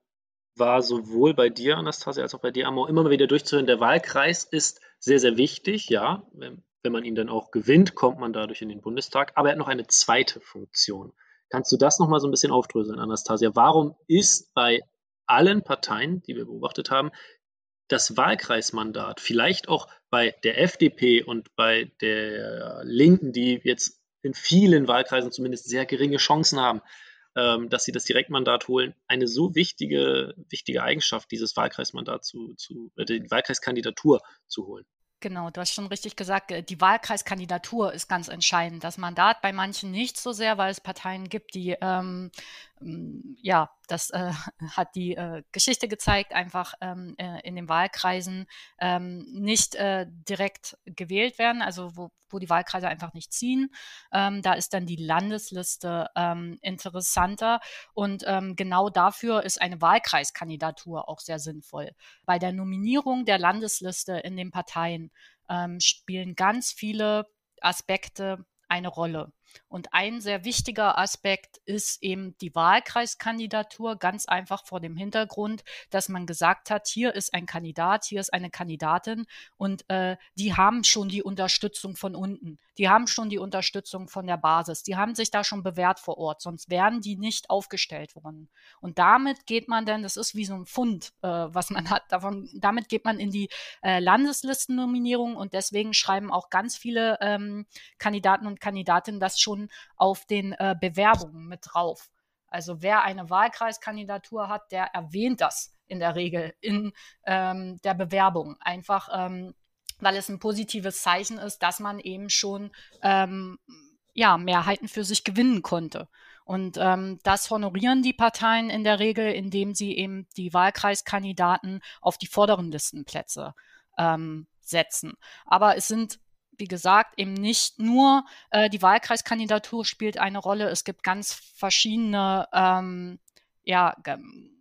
war sowohl bei dir, Anastasia, als auch bei dir, Amo, immer wieder durchzuhören, der Wahlkreis ist sehr, sehr wichtig, ja. Wenn man ihn dann auch gewinnt, kommt man dadurch in den Bundestag. Aber er hat noch eine zweite Funktion. Kannst du das nochmal so ein bisschen aufdröseln, Anastasia? Warum ist bei allen Parteien, die wir beobachtet haben, das Wahlkreismandat, vielleicht auch bei der FDP und bei der Linken, die jetzt in vielen Wahlkreisen zumindest sehr geringe Chancen haben, dass sie das Direktmandat holen, eine so wichtige, wichtige Eigenschaft, dieses Wahlkreismandat zu, zu äh, die Wahlkreiskandidatur zu holen. Genau, du hast schon richtig gesagt, äh, die Wahlkreiskandidatur ist ganz entscheidend. Das Mandat bei manchen nicht so sehr, weil es Parteien gibt, die ähm, ja, das äh, [laughs] hat die äh, Geschichte gezeigt, einfach ähm, äh, in den Wahlkreisen ähm, nicht äh, direkt gewählt werden, also wo, wo die Wahlkreise einfach nicht ziehen. Ähm, da ist dann die Landesliste ähm, interessanter und ähm, genau dafür ist eine Wahlkreiskandidatur auch sehr sinnvoll. Bei der Nominierung der Landesliste in den Parteien ähm, spielen ganz viele Aspekte eine Rolle. Und ein sehr wichtiger Aspekt ist eben die Wahlkreiskandidatur, ganz einfach vor dem Hintergrund, dass man gesagt hat, hier ist ein Kandidat, hier ist eine Kandidatin und äh, die haben schon die Unterstützung von unten, die haben schon die Unterstützung von der Basis, die haben sich da schon bewährt vor Ort, sonst wären die nicht aufgestellt worden. Und damit geht man dann, das ist wie so ein Fund, äh, was man hat, davon, damit geht man in die äh, Landeslistennominierung und deswegen schreiben auch ganz viele ähm, Kandidaten und Kandidatinnen das schon auf den äh, Bewerbungen mit drauf. Also wer eine Wahlkreiskandidatur hat, der erwähnt das in der Regel in ähm, der Bewerbung. Einfach, ähm, weil es ein positives Zeichen ist, dass man eben schon ähm, ja, Mehrheiten für sich gewinnen konnte. Und ähm, das honorieren die Parteien in der Regel, indem sie eben die Wahlkreiskandidaten auf die vorderen Listenplätze ähm, setzen. Aber es sind wie gesagt, eben nicht nur äh, die Wahlkreiskandidatur spielt eine Rolle. Es gibt ganz verschiedene, ähm, ja,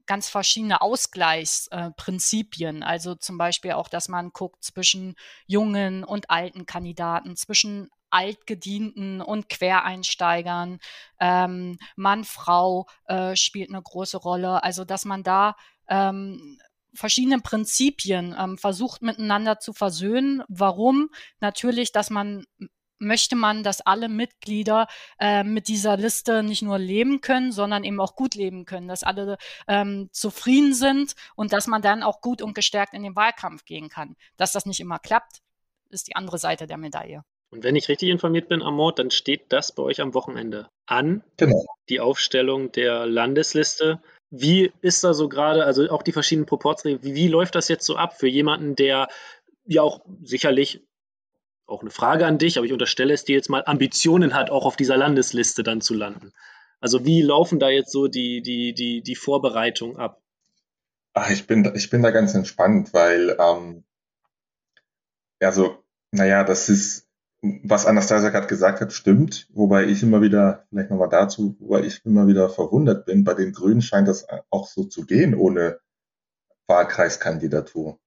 ganz verschiedene Ausgleichsprinzipien. Äh, also zum Beispiel auch, dass man guckt zwischen jungen und alten Kandidaten, zwischen Altgedienten und Quereinsteigern. Ähm, Mann, Frau äh, spielt eine große Rolle. Also, dass man da ähm, verschiedene Prinzipien ähm, versucht miteinander zu versöhnen. Warum? Natürlich, dass man möchte man, dass alle Mitglieder äh, mit dieser Liste nicht nur leben können, sondern eben auch gut leben können, dass alle ähm, zufrieden sind und dass man dann auch gut und gestärkt in den Wahlkampf gehen kann. Dass das nicht immer klappt, ist die andere Seite der Medaille. Und wenn ich richtig informiert bin, Amort, dann steht das bei euch am Wochenende an. Genau. Die Aufstellung der Landesliste. Wie ist da so gerade, also auch die verschiedenen Proportsregeln, wie, wie läuft das jetzt so ab für jemanden, der ja auch sicherlich auch eine Frage an dich, aber ich unterstelle es dir jetzt mal, Ambitionen hat, auch auf dieser Landesliste dann zu landen. Also wie laufen da jetzt so die, die, die, die Vorbereitungen ab? Ach, ich bin, ich bin da ganz entspannt, weil, ähm, also, naja, das ist, was Anastasia gerade gesagt hat, stimmt, wobei ich immer wieder, vielleicht nochmal dazu, wobei ich immer wieder verwundert bin, bei den Grünen scheint das auch so zu gehen ohne Wahlkreiskandidatur.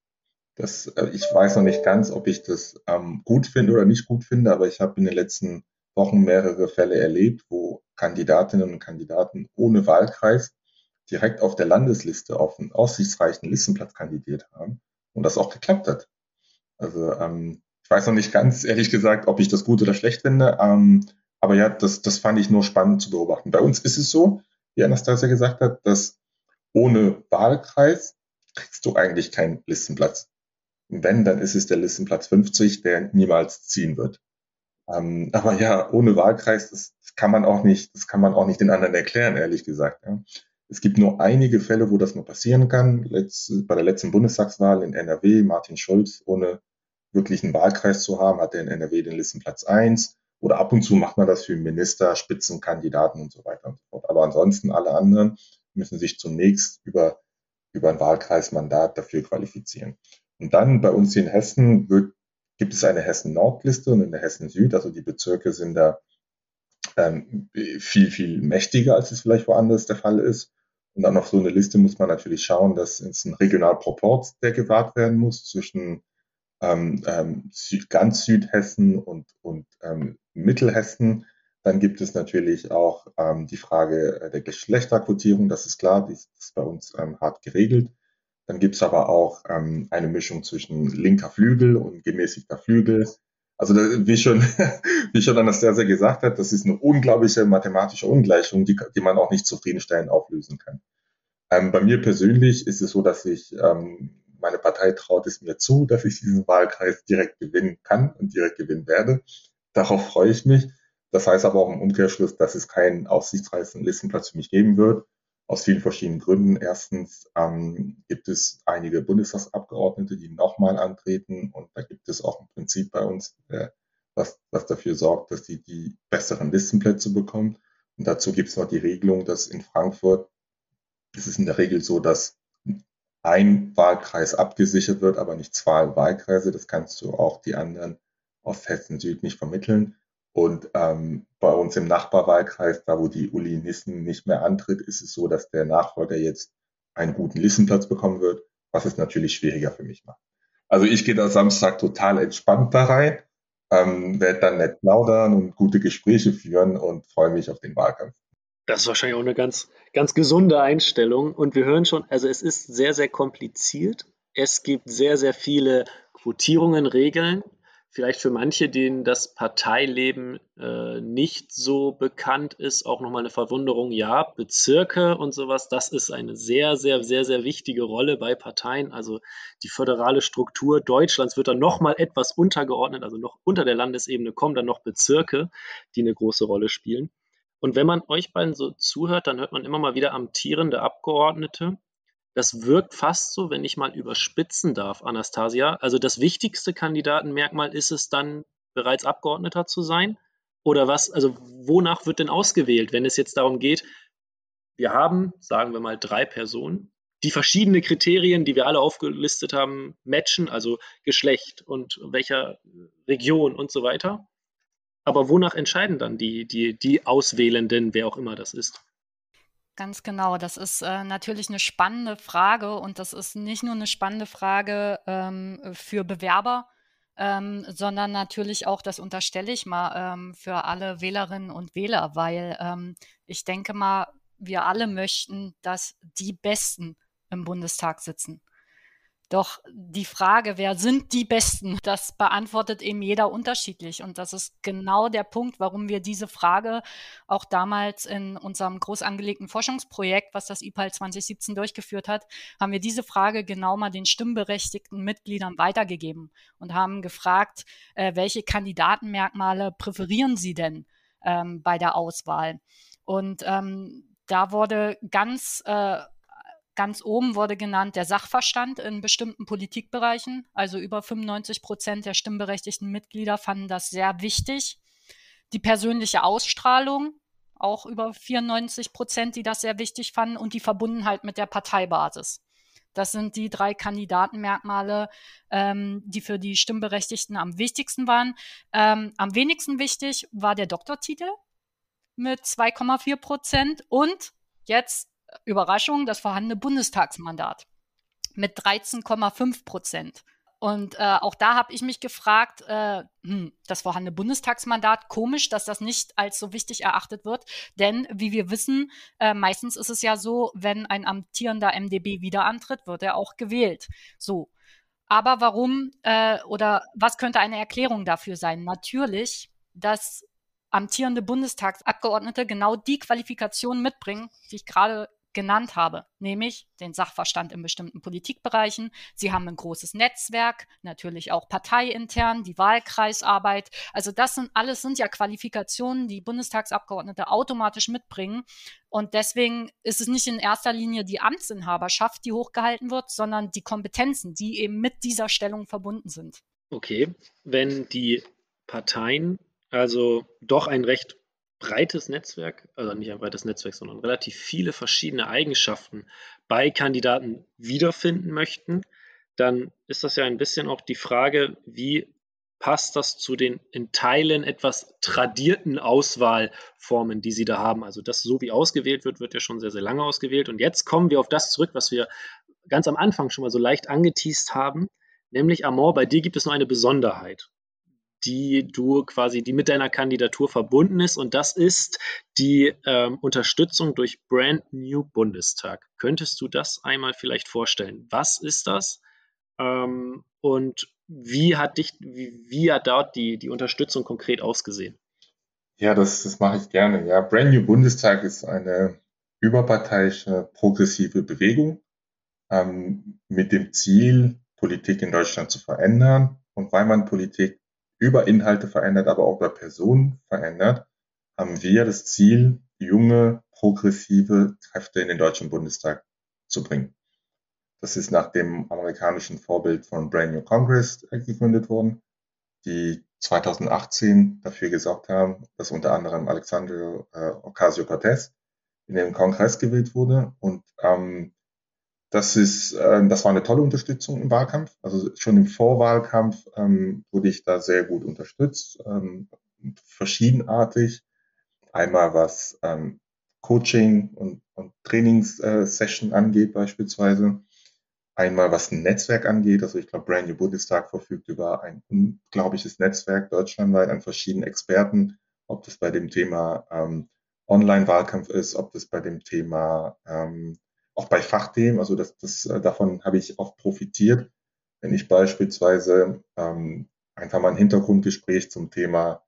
Das, äh, ich weiß noch nicht ganz, ob ich das ähm, gut finde oder nicht gut finde, aber ich habe in den letzten Wochen mehrere Fälle erlebt, wo Kandidatinnen und Kandidaten ohne Wahlkreis direkt auf der Landesliste auf einen aussichtsreichen Listenplatz kandidiert haben und das auch geklappt hat. Also ähm, weiß noch nicht ganz, ehrlich gesagt, ob ich das gut oder schlecht finde, ähm, aber ja, das, das fand ich nur spannend zu beobachten. Bei uns ist es so, wie Anastasia gesagt hat, dass ohne Wahlkreis kriegst du eigentlich keinen Listenplatz. Wenn, dann ist es der Listenplatz 50, der niemals ziehen wird. Ähm, aber ja, ohne Wahlkreis, das, das, kann man auch nicht, das kann man auch nicht den anderen erklären, ehrlich gesagt. Ja. Es gibt nur einige Fälle, wo das nur passieren kann. Letz, bei der letzten Bundestagswahl in NRW, Martin Schulz, ohne wirklich einen Wahlkreis zu haben, hat er in NRW den Listenplatz 1. Oder ab und zu macht man das für Minister, Spitzenkandidaten und so weiter und so fort. Aber ansonsten alle anderen müssen sich zunächst über, über ein Wahlkreismandat dafür qualifizieren. Und dann bei uns hier in Hessen wird, gibt es eine Hessen-Nord-Liste und eine Hessen-Süd. Also die Bezirke sind da ähm, viel, viel mächtiger, als es vielleicht woanders der Fall ist. Und dann auf so eine Liste muss man natürlich schauen, dass es ein Regionalproport, der gewahrt werden muss zwischen ähm, ähm, Süd, ganz Südhessen und, und ähm, Mittelhessen. Dann gibt es natürlich auch ähm, die Frage äh, der Geschlechterquotierung, das ist klar, die ist bei uns ähm, hart geregelt. Dann gibt es aber auch ähm, eine Mischung zwischen linker Flügel und gemäßigter Flügel. Also wie schon, [laughs] wie schon Anastasia gesagt hat, das ist eine unglaubliche mathematische Ungleichung, die, die man auch nicht zufriedenstellend auflösen kann. Ähm, bei mir persönlich ist es so, dass ich ähm, meine Partei traut es mir zu, dass ich diesen Wahlkreis direkt gewinnen kann und direkt gewinnen werde. Darauf freue ich mich. Das heißt aber auch im Umkehrschluss, dass es keinen aussichtsreichen Listenplatz für mich geben wird. Aus vielen verschiedenen Gründen. Erstens ähm, gibt es einige Bundestagsabgeordnete, die nochmal antreten. Und da gibt es auch ein Prinzip bei uns, äh, was, was dafür sorgt, dass die die besseren Listenplätze bekommen. Und dazu gibt es noch die Regelung, dass in Frankfurt es ist in der Regel so, dass ein Wahlkreis abgesichert wird, aber nicht zwei Wahlkreise. Das kannst du auch die anderen aus Hessen Süd nicht vermitteln. Und ähm, bei uns im Nachbarwahlkreis, da wo die Uli Nissen nicht mehr antritt, ist es so, dass der Nachfolger jetzt einen guten Listenplatz bekommen wird, was es natürlich schwieriger für mich macht. Also ich gehe da Samstag total entspannt da rein, ähm, werde dann nett plaudern und gute Gespräche führen und freue mich auf den Wahlkampf. Das ist wahrscheinlich auch eine ganz, ganz gesunde Einstellung. Und wir hören schon, also es ist sehr, sehr kompliziert. Es gibt sehr, sehr viele Quotierungen, Regeln. Vielleicht für manche, denen das Parteileben äh, nicht so bekannt ist, auch nochmal eine Verwunderung. Ja, Bezirke und sowas, das ist eine sehr, sehr, sehr, sehr wichtige Rolle bei Parteien. Also die föderale Struktur Deutschlands wird dann nochmal etwas untergeordnet, also noch unter der Landesebene kommen dann noch Bezirke, die eine große Rolle spielen. Und wenn man euch beiden so zuhört, dann hört man immer mal wieder amtierende Abgeordnete. Das wirkt fast so, wenn ich mal überspitzen darf, Anastasia. Also das wichtigste Kandidatenmerkmal ist es dann, bereits Abgeordneter zu sein? Oder was, also wonach wird denn ausgewählt, wenn es jetzt darum geht, wir haben, sagen wir mal, drei Personen, die verschiedene Kriterien, die wir alle aufgelistet haben, matchen, also Geschlecht und welcher Region und so weiter. Aber wonach entscheiden dann die, die, die Auswählenden, wer auch immer das ist? Ganz genau, das ist äh, natürlich eine spannende Frage und das ist nicht nur eine spannende Frage ähm, für Bewerber, ähm, sondern natürlich auch, das unterstelle ich mal, ähm, für alle Wählerinnen und Wähler, weil ähm, ich denke mal, wir alle möchten, dass die Besten im Bundestag sitzen. Doch die Frage, wer sind die Besten, das beantwortet eben jeder unterschiedlich. Und das ist genau der Punkt, warum wir diese Frage auch damals in unserem groß angelegten Forschungsprojekt, was das IPAL 2017 durchgeführt hat, haben wir diese Frage genau mal den stimmberechtigten Mitgliedern weitergegeben und haben gefragt, äh, welche Kandidatenmerkmale präferieren sie denn ähm, bei der Auswahl? Und ähm, da wurde ganz äh, Ganz oben wurde genannt der Sachverstand in bestimmten Politikbereichen. Also über 95 Prozent der stimmberechtigten Mitglieder fanden das sehr wichtig. Die persönliche Ausstrahlung, auch über 94 Prozent, die das sehr wichtig fanden. Und die Verbundenheit mit der Parteibasis. Das sind die drei Kandidatenmerkmale, ähm, die für die Stimmberechtigten am wichtigsten waren. Ähm, am wenigsten wichtig war der Doktortitel mit 2,4 Prozent und jetzt Überraschung, das vorhandene Bundestagsmandat mit 13,5 Prozent. Und äh, auch da habe ich mich gefragt, äh, hm, das vorhandene Bundestagsmandat, komisch, dass das nicht als so wichtig erachtet wird. Denn wie wir wissen, äh, meistens ist es ja so, wenn ein amtierender MDB wieder antritt, wird er auch gewählt. So. Aber warum äh, oder was könnte eine Erklärung dafür sein? Natürlich, dass amtierende Bundestagsabgeordnete genau die Qualifikationen mitbringen, die ich gerade genannt habe, nämlich den Sachverstand in bestimmten Politikbereichen. Sie haben ein großes Netzwerk, natürlich auch parteiintern, die Wahlkreisarbeit. Also das sind alles sind ja Qualifikationen, die Bundestagsabgeordnete automatisch mitbringen. Und deswegen ist es nicht in erster Linie die Amtsinhaberschaft, die hochgehalten wird, sondern die Kompetenzen, die eben mit dieser Stellung verbunden sind. Okay, wenn die Parteien also doch ein recht breites Netzwerk, also nicht ein breites Netzwerk, sondern relativ viele verschiedene Eigenschaften bei Kandidaten wiederfinden möchten, dann ist das ja ein bisschen auch die Frage, wie passt das zu den in Teilen etwas tradierten Auswahlformen, die Sie da haben. Also das so wie ausgewählt wird, wird ja schon sehr, sehr lange ausgewählt. Und jetzt kommen wir auf das zurück, was wir ganz am Anfang schon mal so leicht angeteased haben, nämlich Amor, bei dir gibt es noch eine Besonderheit die du quasi, die mit deiner Kandidatur verbunden ist. Und das ist die ähm, Unterstützung durch Brand New Bundestag. Könntest du das einmal vielleicht vorstellen? Was ist das? Ähm, und wie hat dich, wie, wie hat dort die, die Unterstützung konkret ausgesehen? Ja, das, das mache ich gerne. Ja, Brand New Bundestag ist eine überparteiische progressive Bewegung ähm, mit dem Ziel, Politik in Deutschland zu verändern. Und weil man Politik über Inhalte verändert, aber auch über Personen verändert, haben wir das Ziel, junge, progressive Kräfte in den Deutschen Bundestag zu bringen. Das ist nach dem amerikanischen Vorbild von Brand New Congress gegründet worden, die 2018 dafür gesorgt haben, dass unter anderem Alexandre äh, Ocasio-Cortez in den Kongress gewählt wurde und ähm, das ist, äh, das war eine tolle Unterstützung im Wahlkampf. Also schon im Vorwahlkampf ähm, wurde ich da sehr gut unterstützt, ähm, verschiedenartig. Einmal was ähm, Coaching und, und Trainingssession äh, angeht beispielsweise. Einmal was ein Netzwerk angeht. Also ich glaube, Brand New Bundestag verfügt über ein unglaubliches Netzwerk deutschlandweit an verschiedenen Experten, ob das bei dem Thema ähm, Online-Wahlkampf ist, ob das bei dem Thema ähm, auch bei Fachthemen, also das, das, äh, davon habe ich auch profitiert, wenn ich beispielsweise ähm, einfach mal ein Hintergrundgespräch zum Thema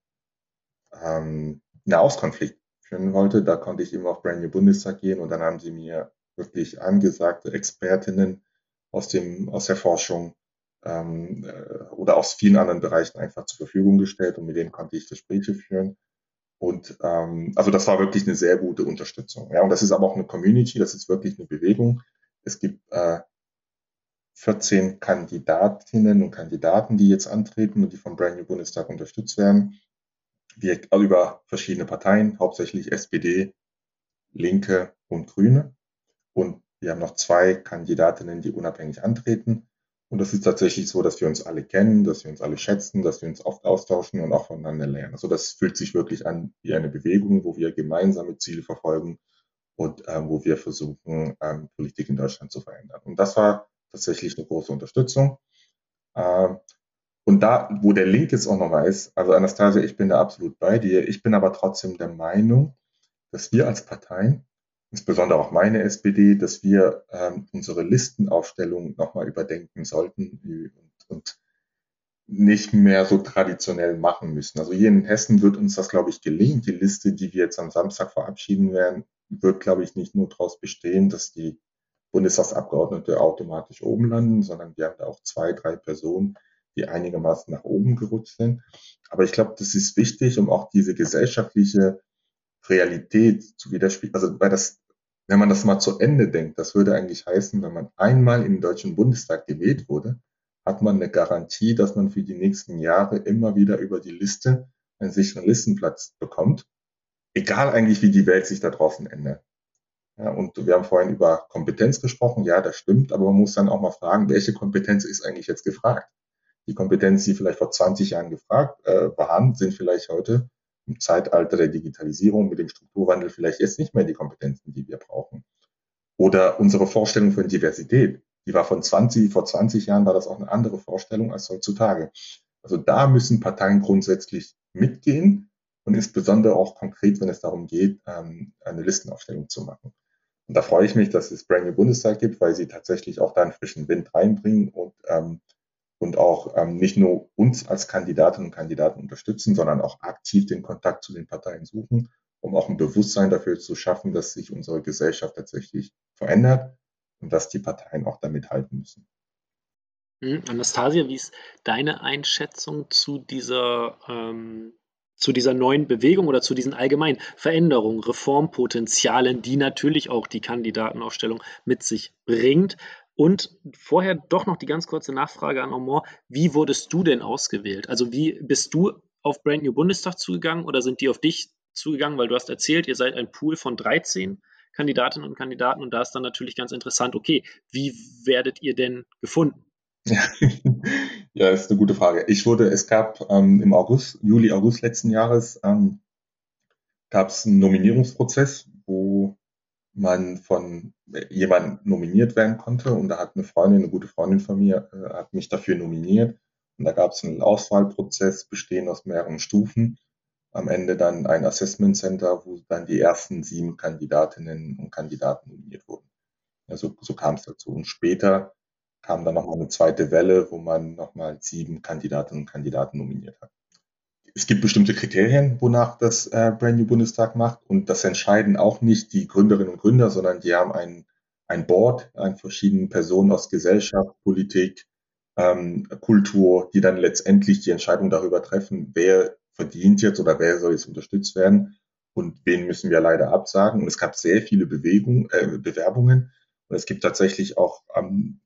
ähm, Nahostkonflikt führen wollte. Da konnte ich eben auf Brand New Bundestag gehen und dann haben sie mir wirklich angesagte Expertinnen aus, dem, aus der Forschung ähm, äh, oder aus vielen anderen Bereichen einfach zur Verfügung gestellt und mit denen konnte ich Gespräche führen. Und ähm, also das war wirklich eine sehr gute Unterstützung. Ja, und das ist aber auch eine Community, das ist wirklich eine Bewegung. Es gibt äh, 14 Kandidatinnen und Kandidaten, die jetzt antreten und die vom Brand New Bundestag unterstützt werden. Wir also über verschiedene Parteien, hauptsächlich SPD, Linke und Grüne. Und wir haben noch zwei Kandidatinnen, die unabhängig antreten. Und das ist tatsächlich so, dass wir uns alle kennen, dass wir uns alle schätzen, dass wir uns oft austauschen und auch voneinander lernen. Also das fühlt sich wirklich an wie eine Bewegung, wo wir gemeinsame Ziele verfolgen und ähm, wo wir versuchen, ähm, Politik in Deutschland zu verändern. Und das war tatsächlich eine große Unterstützung. Ähm, und da, wo der Link jetzt auch nochmal ist, also Anastasia, ich bin da absolut bei dir. Ich bin aber trotzdem der Meinung, dass wir als Parteien insbesondere auch meine SPD, dass wir ähm, unsere Listenaufstellung nochmal überdenken sollten und, und nicht mehr so traditionell machen müssen. Also hier in Hessen wird uns das, glaube ich, gelingen. Die Liste, die wir jetzt am Samstag verabschieden werden, wird, glaube ich, nicht nur daraus bestehen, dass die Bundestagsabgeordnete automatisch oben landen, sondern wir haben da auch zwei, drei Personen, die einigermaßen nach oben gerutscht sind. Aber ich glaube, das ist wichtig, um auch diese gesellschaftliche Realität zu widerspiegeln. Also, weil das wenn man das mal zu Ende denkt, das würde eigentlich heißen, wenn man einmal in den Deutschen Bundestag gewählt wurde, hat man eine Garantie, dass man für die nächsten Jahre immer wieder über die Liste einen sicheren Listenplatz bekommt. Egal eigentlich, wie die Welt sich da draußen ändert. Ja, und wir haben vorhin über Kompetenz gesprochen. Ja, das stimmt, aber man muss dann auch mal fragen, welche Kompetenz ist eigentlich jetzt gefragt? Die Kompetenz, die vielleicht vor 20 Jahren gefragt äh, waren, sind vielleicht heute im Zeitalter der Digitalisierung mit dem Strukturwandel vielleicht jetzt nicht mehr die Kompetenzen, die wir brauchen. Oder unsere Vorstellung von Diversität, die war von 20, vor 20 Jahren war das auch eine andere Vorstellung als heutzutage. Also da müssen Parteien grundsätzlich mitgehen und insbesondere auch konkret, wenn es darum geht, ähm, eine Listenaufstellung zu machen. Und da freue ich mich, dass es Brand New Bundestag gibt, weil sie tatsächlich auch da einen frischen Wind reinbringen und, ähm, und auch ähm, nicht nur uns als Kandidatinnen und Kandidaten unterstützen, sondern auch aktiv den Kontakt zu den Parteien suchen, um auch ein Bewusstsein dafür zu schaffen, dass sich unsere Gesellschaft tatsächlich verändert und dass die Parteien auch damit halten müssen. Hm, Anastasia, wie ist deine Einschätzung zu dieser ähm, zu dieser neuen Bewegung oder zu diesen allgemeinen Veränderungen, Reformpotenzialen, die natürlich auch die Kandidatenaufstellung mit sich bringt. Und vorher doch noch die ganz kurze Nachfrage an Omar. Wie wurdest du denn ausgewählt? Also wie bist du auf Brand New Bundestag zugegangen oder sind die auf dich zugegangen? Weil du hast erzählt, ihr seid ein Pool von 13 Kandidatinnen und Kandidaten und da ist dann natürlich ganz interessant, okay, wie werdet ihr denn gefunden? Ja, [laughs] ja, ist eine gute Frage. Ich wurde, es gab ähm, im August, Juli, August letzten Jahres, ähm, gab es einen Nominierungsprozess, wo man von jemandem nominiert werden konnte. Und da hat eine Freundin, eine gute Freundin von mir, äh, hat mich dafür nominiert. Und da gab es einen Auswahlprozess, bestehend aus mehreren Stufen. Am Ende dann ein Assessment Center, wo dann die ersten sieben Kandidatinnen und Kandidaten nominiert wurden. Ja, so, so kam es dazu. Und später kam dann nochmal eine zweite Welle, wo man nochmal sieben Kandidatinnen und Kandidaten nominiert hat. Es gibt bestimmte Kriterien, wonach das äh, Brand New Bundestag macht und das entscheiden auch nicht die Gründerinnen und Gründer, sondern die haben ein, ein Board an verschiedenen Personen aus Gesellschaft, Politik, ähm, Kultur, die dann letztendlich die Entscheidung darüber treffen, wer verdient jetzt oder wer soll jetzt unterstützt werden und wen müssen wir leider absagen. Und es gab sehr viele Bewegungen, äh, Bewerbungen und es gibt tatsächlich auch ähm,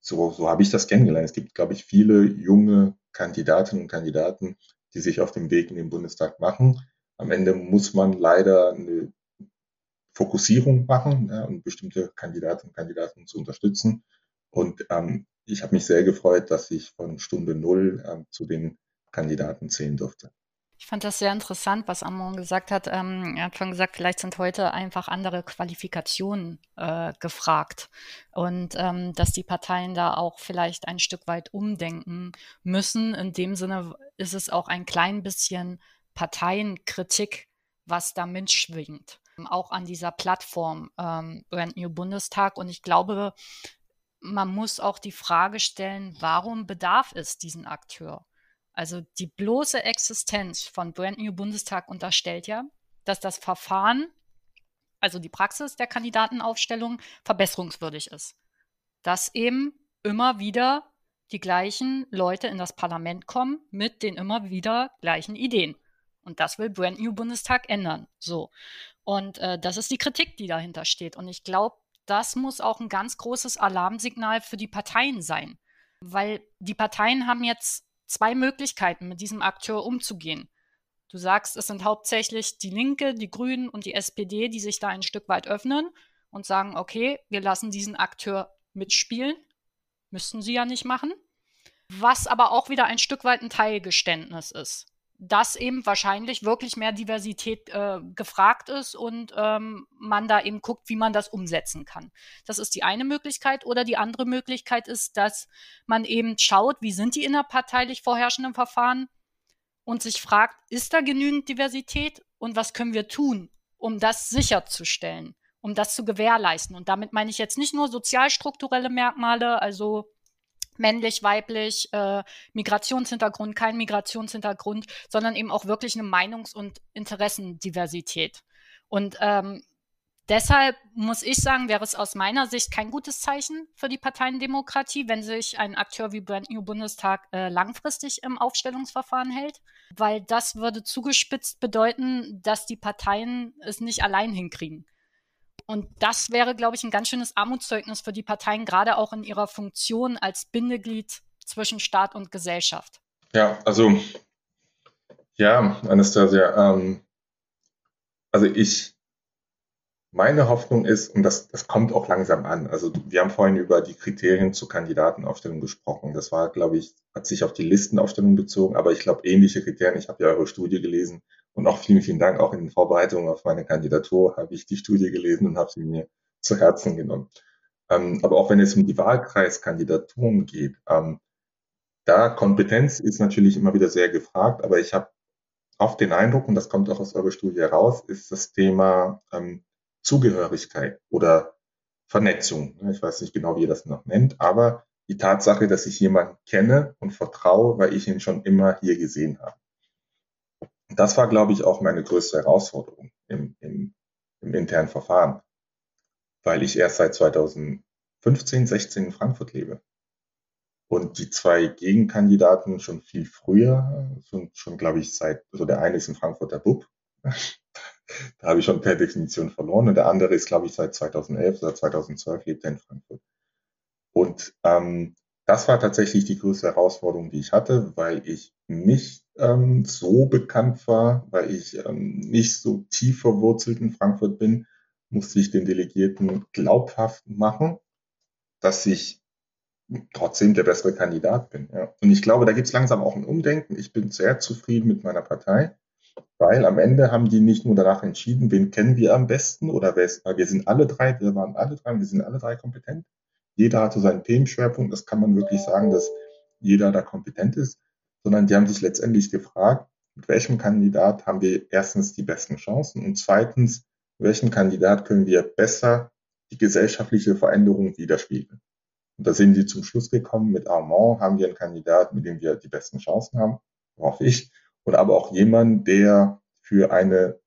so, so habe ich das kennengelernt. Es gibt, glaube ich, viele junge Kandidatinnen und Kandidaten, die sich auf dem Weg in den Bundestag machen. Am Ende muss man leider eine Fokussierung machen ja, und bestimmte Kandidatinnen und Kandidaten zu unterstützen. Und ähm, ich habe mich sehr gefreut, dass ich von Stunde Null ähm, zu den Kandidaten zählen durfte. Ich fand das sehr interessant, was Amon gesagt hat. Ähm, er hat schon gesagt, vielleicht sind heute einfach andere Qualifikationen äh, gefragt und ähm, dass die Parteien da auch vielleicht ein Stück weit umdenken müssen. In dem Sinne ist es auch ein klein bisschen Parteienkritik, was da mitschwingt. Auch an dieser Plattform ähm, Brand New Bundestag. Und ich glaube, man muss auch die Frage stellen, warum bedarf es diesen Akteur? Also die bloße Existenz von Brand New Bundestag unterstellt ja, dass das Verfahren, also die Praxis der Kandidatenaufstellung, verbesserungswürdig ist. Dass eben immer wieder die gleichen Leute in das Parlament kommen mit den immer wieder gleichen Ideen. Und das will Brand New Bundestag ändern. So. Und äh, das ist die Kritik, die dahinter steht. Und ich glaube, das muss auch ein ganz großes Alarmsignal für die Parteien sein. Weil die Parteien haben jetzt zwei Möglichkeiten, mit diesem Akteur umzugehen. Du sagst, es sind hauptsächlich die Linke, die Grünen und die SPD, die sich da ein Stück weit öffnen und sagen, okay, wir lassen diesen Akteur mitspielen. Müssten sie ja nicht machen. Was aber auch wieder ein Stück weit ein Teilgeständnis ist dass eben wahrscheinlich wirklich mehr Diversität äh, gefragt ist und ähm, man da eben guckt, wie man das umsetzen kann. Das ist die eine Möglichkeit. Oder die andere Möglichkeit ist, dass man eben schaut, wie sind die innerparteilich vorherrschenden Verfahren und sich fragt, ist da genügend Diversität und was können wir tun, um das sicherzustellen, um das zu gewährleisten. Und damit meine ich jetzt nicht nur sozialstrukturelle Merkmale, also männlich, weiblich, äh, Migrationshintergrund, kein Migrationshintergrund, sondern eben auch wirklich eine Meinungs- und Interessendiversität. Und ähm, deshalb muss ich sagen, wäre es aus meiner Sicht kein gutes Zeichen für die Parteiendemokratie, wenn sich ein Akteur wie Brand New Bundestag äh, langfristig im Aufstellungsverfahren hält, weil das würde zugespitzt bedeuten, dass die Parteien es nicht allein hinkriegen. Und das wäre, glaube ich, ein ganz schönes Armutszeugnis für die Parteien, gerade auch in ihrer Funktion als Bindeglied zwischen Staat und Gesellschaft. Ja, also, ja, Anastasia, ähm, also ich meine Hoffnung ist, und das, das kommt auch langsam an, also wir haben vorhin über die Kriterien zur Kandidatenaufstellung gesprochen. Das war, glaube ich, hat sich auf die Listenaufstellung bezogen, aber ich glaube, ähnliche Kriterien, ich habe ja eure Studie gelesen und auch vielen, vielen Dank, auch in den Vorbereitungen auf meine Kandidatur habe ich die Studie gelesen und habe sie mir zu Herzen genommen. Ähm, aber auch wenn es um die Wahlkreiskandidaturen geht, ähm, da Kompetenz ist natürlich immer wieder sehr gefragt, aber ich habe oft den Eindruck, und das kommt auch aus eurer Studie heraus, ist das Thema ähm, Zugehörigkeit oder Vernetzung. Ich weiß nicht genau, wie ihr das noch nennt, aber die Tatsache, dass ich jemanden kenne und vertraue, weil ich ihn schon immer hier gesehen habe. Das war, glaube ich, auch meine größte Herausforderung im, im, im internen Verfahren, weil ich erst seit 2015, 16 in Frankfurt lebe. Und die zwei Gegenkandidaten schon viel früher, schon, schon glaube ich, seit, also der eine ist in Frankfurter Bub, [laughs] da habe ich schon per Definition verloren. Und der andere ist, glaube ich, seit 2011 oder 2012 lebt er in Frankfurt. Und ähm, das war tatsächlich die größte Herausforderung, die ich hatte, weil ich nicht ähm, so bekannt war, weil ich ähm, nicht so tief verwurzelt in Frankfurt bin, musste ich den Delegierten glaubhaft machen, dass ich trotzdem der bessere Kandidat bin. Ja. Und ich glaube, da gibt es langsam auch ein Umdenken. Ich bin sehr zufrieden mit meiner Partei. Weil am Ende haben die nicht nur danach entschieden, wen kennen wir am besten oder wer ist, wir sind alle drei, wir waren alle drei, wir sind alle drei kompetent. Jeder hatte seinen Themenschwerpunkt, das kann man wirklich sagen, dass jeder da kompetent ist, sondern die haben sich letztendlich gefragt, mit welchem Kandidat haben wir erstens die besten Chancen und zweitens, welchen Kandidat können wir besser die gesellschaftliche Veränderung widerspiegeln. Und da sind sie zum Schluss gekommen, mit Armand haben wir einen Kandidat, mit dem wir die besten Chancen haben, hoffe ich und aber auch jemand, der für eine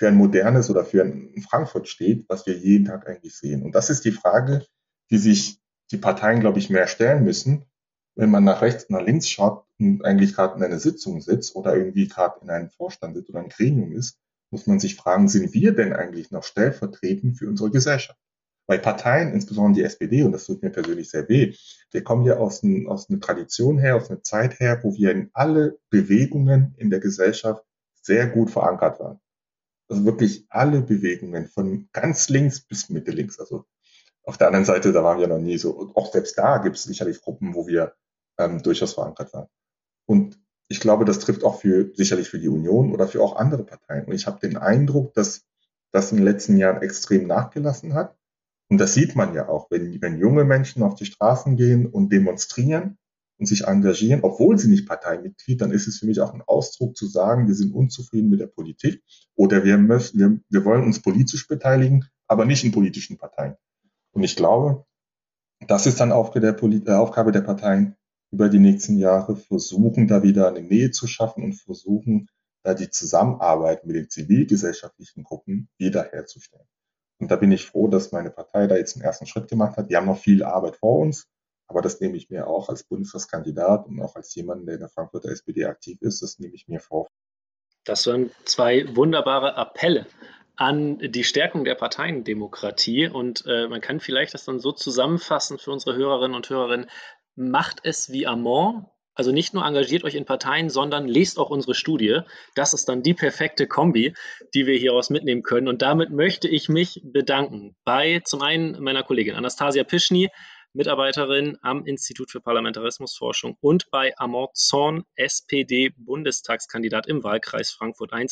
für ein modernes oder für ein Frankfurt steht, was wir jeden Tag eigentlich sehen. Und das ist die Frage, die sich die Parteien, glaube ich, mehr stellen müssen, wenn man nach rechts, nach links schaut und eigentlich gerade in einer Sitzung sitzt oder irgendwie gerade in einem Vorstand sitzt oder ein Gremium ist, muss man sich fragen, sind wir denn eigentlich noch stellvertretend für unsere Gesellschaft? Bei Parteien, insbesondere die SPD, und das tut mir persönlich sehr weh, wir kommen ja aus, ein, aus einer Tradition her, aus einer Zeit her, wo wir in alle Bewegungen in der Gesellschaft sehr gut verankert waren. Also wirklich alle Bewegungen, von ganz links bis Mitte links. Also auf der anderen Seite, da waren wir noch nie so. Auch selbst da gibt es sicherlich Gruppen, wo wir ähm, durchaus verankert waren. Und ich glaube, das trifft auch für sicherlich für die Union oder für auch andere Parteien. Und ich habe den Eindruck, dass das in den letzten Jahren extrem nachgelassen hat. Und das sieht man ja auch, wenn, wenn junge Menschen auf die Straßen gehen und demonstrieren und sich engagieren, obwohl sie nicht Parteimitglied, dann ist es für mich auch ein Ausdruck zu sagen, wir sind unzufrieden mit der Politik oder wir möchten, wir, wir wollen uns politisch beteiligen, aber nicht in politischen Parteien. Und ich glaube, das ist dann Aufgabe der, äh, Aufgabe der Parteien, über die nächsten Jahre versuchen, da wieder eine Nähe zu schaffen und versuchen, da die Zusammenarbeit mit den zivilgesellschaftlichen Gruppen wiederherzustellen. Und da bin ich froh, dass meine Partei da jetzt einen ersten Schritt gemacht hat. Die haben noch viel Arbeit vor uns, aber das nehme ich mir auch als Bundestagskandidat und auch als jemand, der in der Frankfurter SPD aktiv ist, das nehme ich mir vor. Das waren zwei wunderbare Appelle an die Stärkung der Parteiendemokratie. Und äh, man kann vielleicht das dann so zusammenfassen für unsere Hörerinnen und Hörerinnen. Macht es wie Amont, also nicht nur engagiert euch in Parteien, sondern lest auch unsere Studie. Das ist dann die perfekte Kombi, die wir hieraus mitnehmen können. Und damit möchte ich mich bedanken bei zum einen meiner Kollegin Anastasia Pischny, Mitarbeiterin am Institut für Parlamentarismusforschung und bei Amort Zorn, SPD-Bundestagskandidat im Wahlkreis Frankfurt I.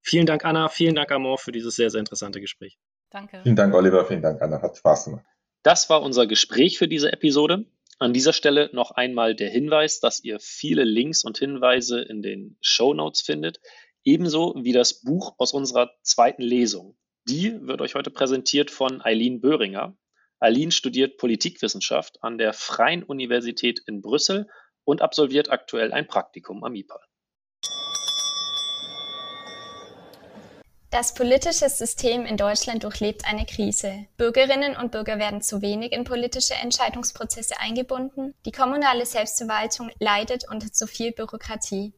Vielen Dank, Anna. Vielen Dank, Amor, für dieses sehr, sehr interessante Gespräch. Danke. Vielen Dank, Oliver. Vielen Dank, Anna. Hat Spaß gemacht. Das war unser Gespräch für diese Episode. An dieser Stelle noch einmal der Hinweis, dass ihr viele Links und Hinweise in den Show Notes findet, ebenso wie das Buch aus unserer zweiten Lesung. Die wird euch heute präsentiert von Eileen Böhringer. Eileen studiert Politikwissenschaft an der Freien Universität in Brüssel und absolviert aktuell ein Praktikum am IPAL. Das politische System in Deutschland durchlebt eine Krise. Bürgerinnen und Bürger werden zu wenig in politische Entscheidungsprozesse eingebunden. Die kommunale Selbstverwaltung leidet unter zu viel Bürokratie.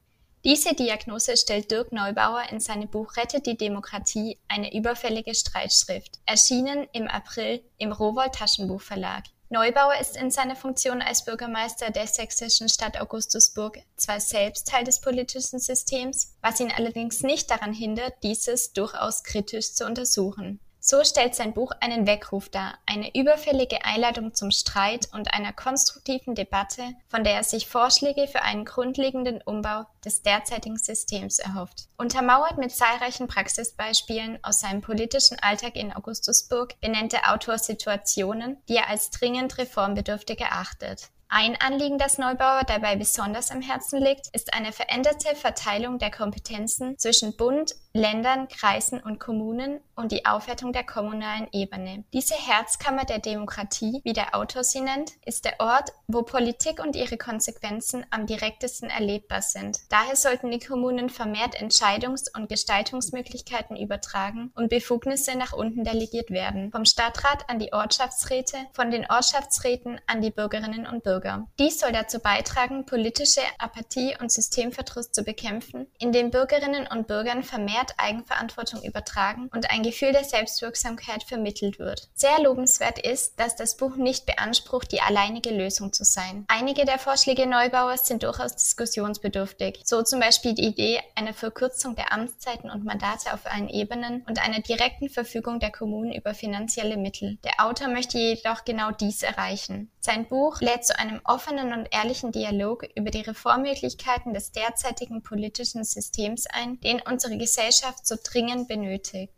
Diese Diagnose stellt Dirk Neubauer in seinem Buch Rettet die Demokratie, eine überfällige Streitschrift, erschienen im April im Rowold Taschenbuchverlag. Neubauer ist in seiner Funktion als Bürgermeister der sächsischen Stadt Augustusburg zwar selbst Teil des politischen Systems, was ihn allerdings nicht daran hindert, dieses durchaus kritisch zu untersuchen. So stellt sein Buch einen Weckruf dar, eine überfällige Einladung zum Streit und einer konstruktiven Debatte, von der er sich Vorschläge für einen grundlegenden Umbau des derzeitigen Systems erhofft. Untermauert mit zahlreichen Praxisbeispielen aus seinem politischen Alltag in Augustusburg benennt der Autor Situationen, die er als dringend reformbedürftig erachtet. Ein Anliegen, das Neubauer dabei besonders am Herzen liegt, ist eine veränderte Verteilung der Kompetenzen zwischen Bund, Ländern, Kreisen und Kommunen und die Aufwertung der kommunalen Ebene. Diese Herzkammer der Demokratie, wie der Autor sie nennt, ist der Ort, wo Politik und ihre Konsequenzen am direktesten erlebbar sind. Daher sollten die Kommunen vermehrt Entscheidungs- und Gestaltungsmöglichkeiten übertragen und Befugnisse nach unten delegiert werden. Vom Stadtrat an die Ortschaftsräte, von den Ortschaftsräten an die Bürgerinnen und Bürger. Dies soll dazu beitragen, politische Apathie und Systemverdruss zu bekämpfen, indem Bürgerinnen und Bürgern vermehrt Eigenverantwortung übertragen und ein Gefühl der Selbstwirksamkeit vermittelt wird. Sehr lobenswert ist, dass das Buch nicht beansprucht, die alleinige Lösung zu sein. Einige der Vorschläge Neubauers sind durchaus diskussionsbedürftig, so zum Beispiel die Idee einer Verkürzung der Amtszeiten und Mandate auf allen Ebenen und einer direkten Verfügung der Kommunen über finanzielle Mittel. Der Autor möchte jedoch genau dies erreichen. Sein Buch lädt zu einem offenen und ehrlichen Dialog über die Reformmöglichkeiten des derzeitigen politischen Systems ein, den unsere Gesellschaft so dringend benötigt.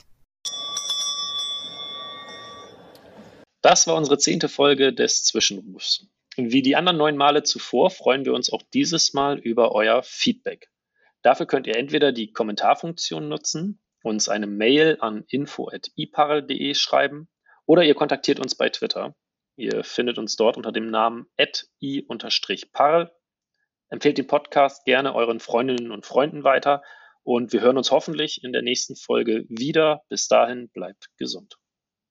Das war unsere zehnte Folge des Zwischenrufs. Wie die anderen neun Male zuvor freuen wir uns auch dieses Mal über euer Feedback. Dafür könnt ihr entweder die Kommentarfunktion nutzen, uns eine Mail an info.iparl.de schreiben oder ihr kontaktiert uns bei Twitter. Ihr findet uns dort unter dem Namen i-parl. Empfehlt den Podcast gerne euren Freundinnen und Freunden weiter und wir hören uns hoffentlich in der nächsten Folge wieder. Bis dahin bleibt gesund.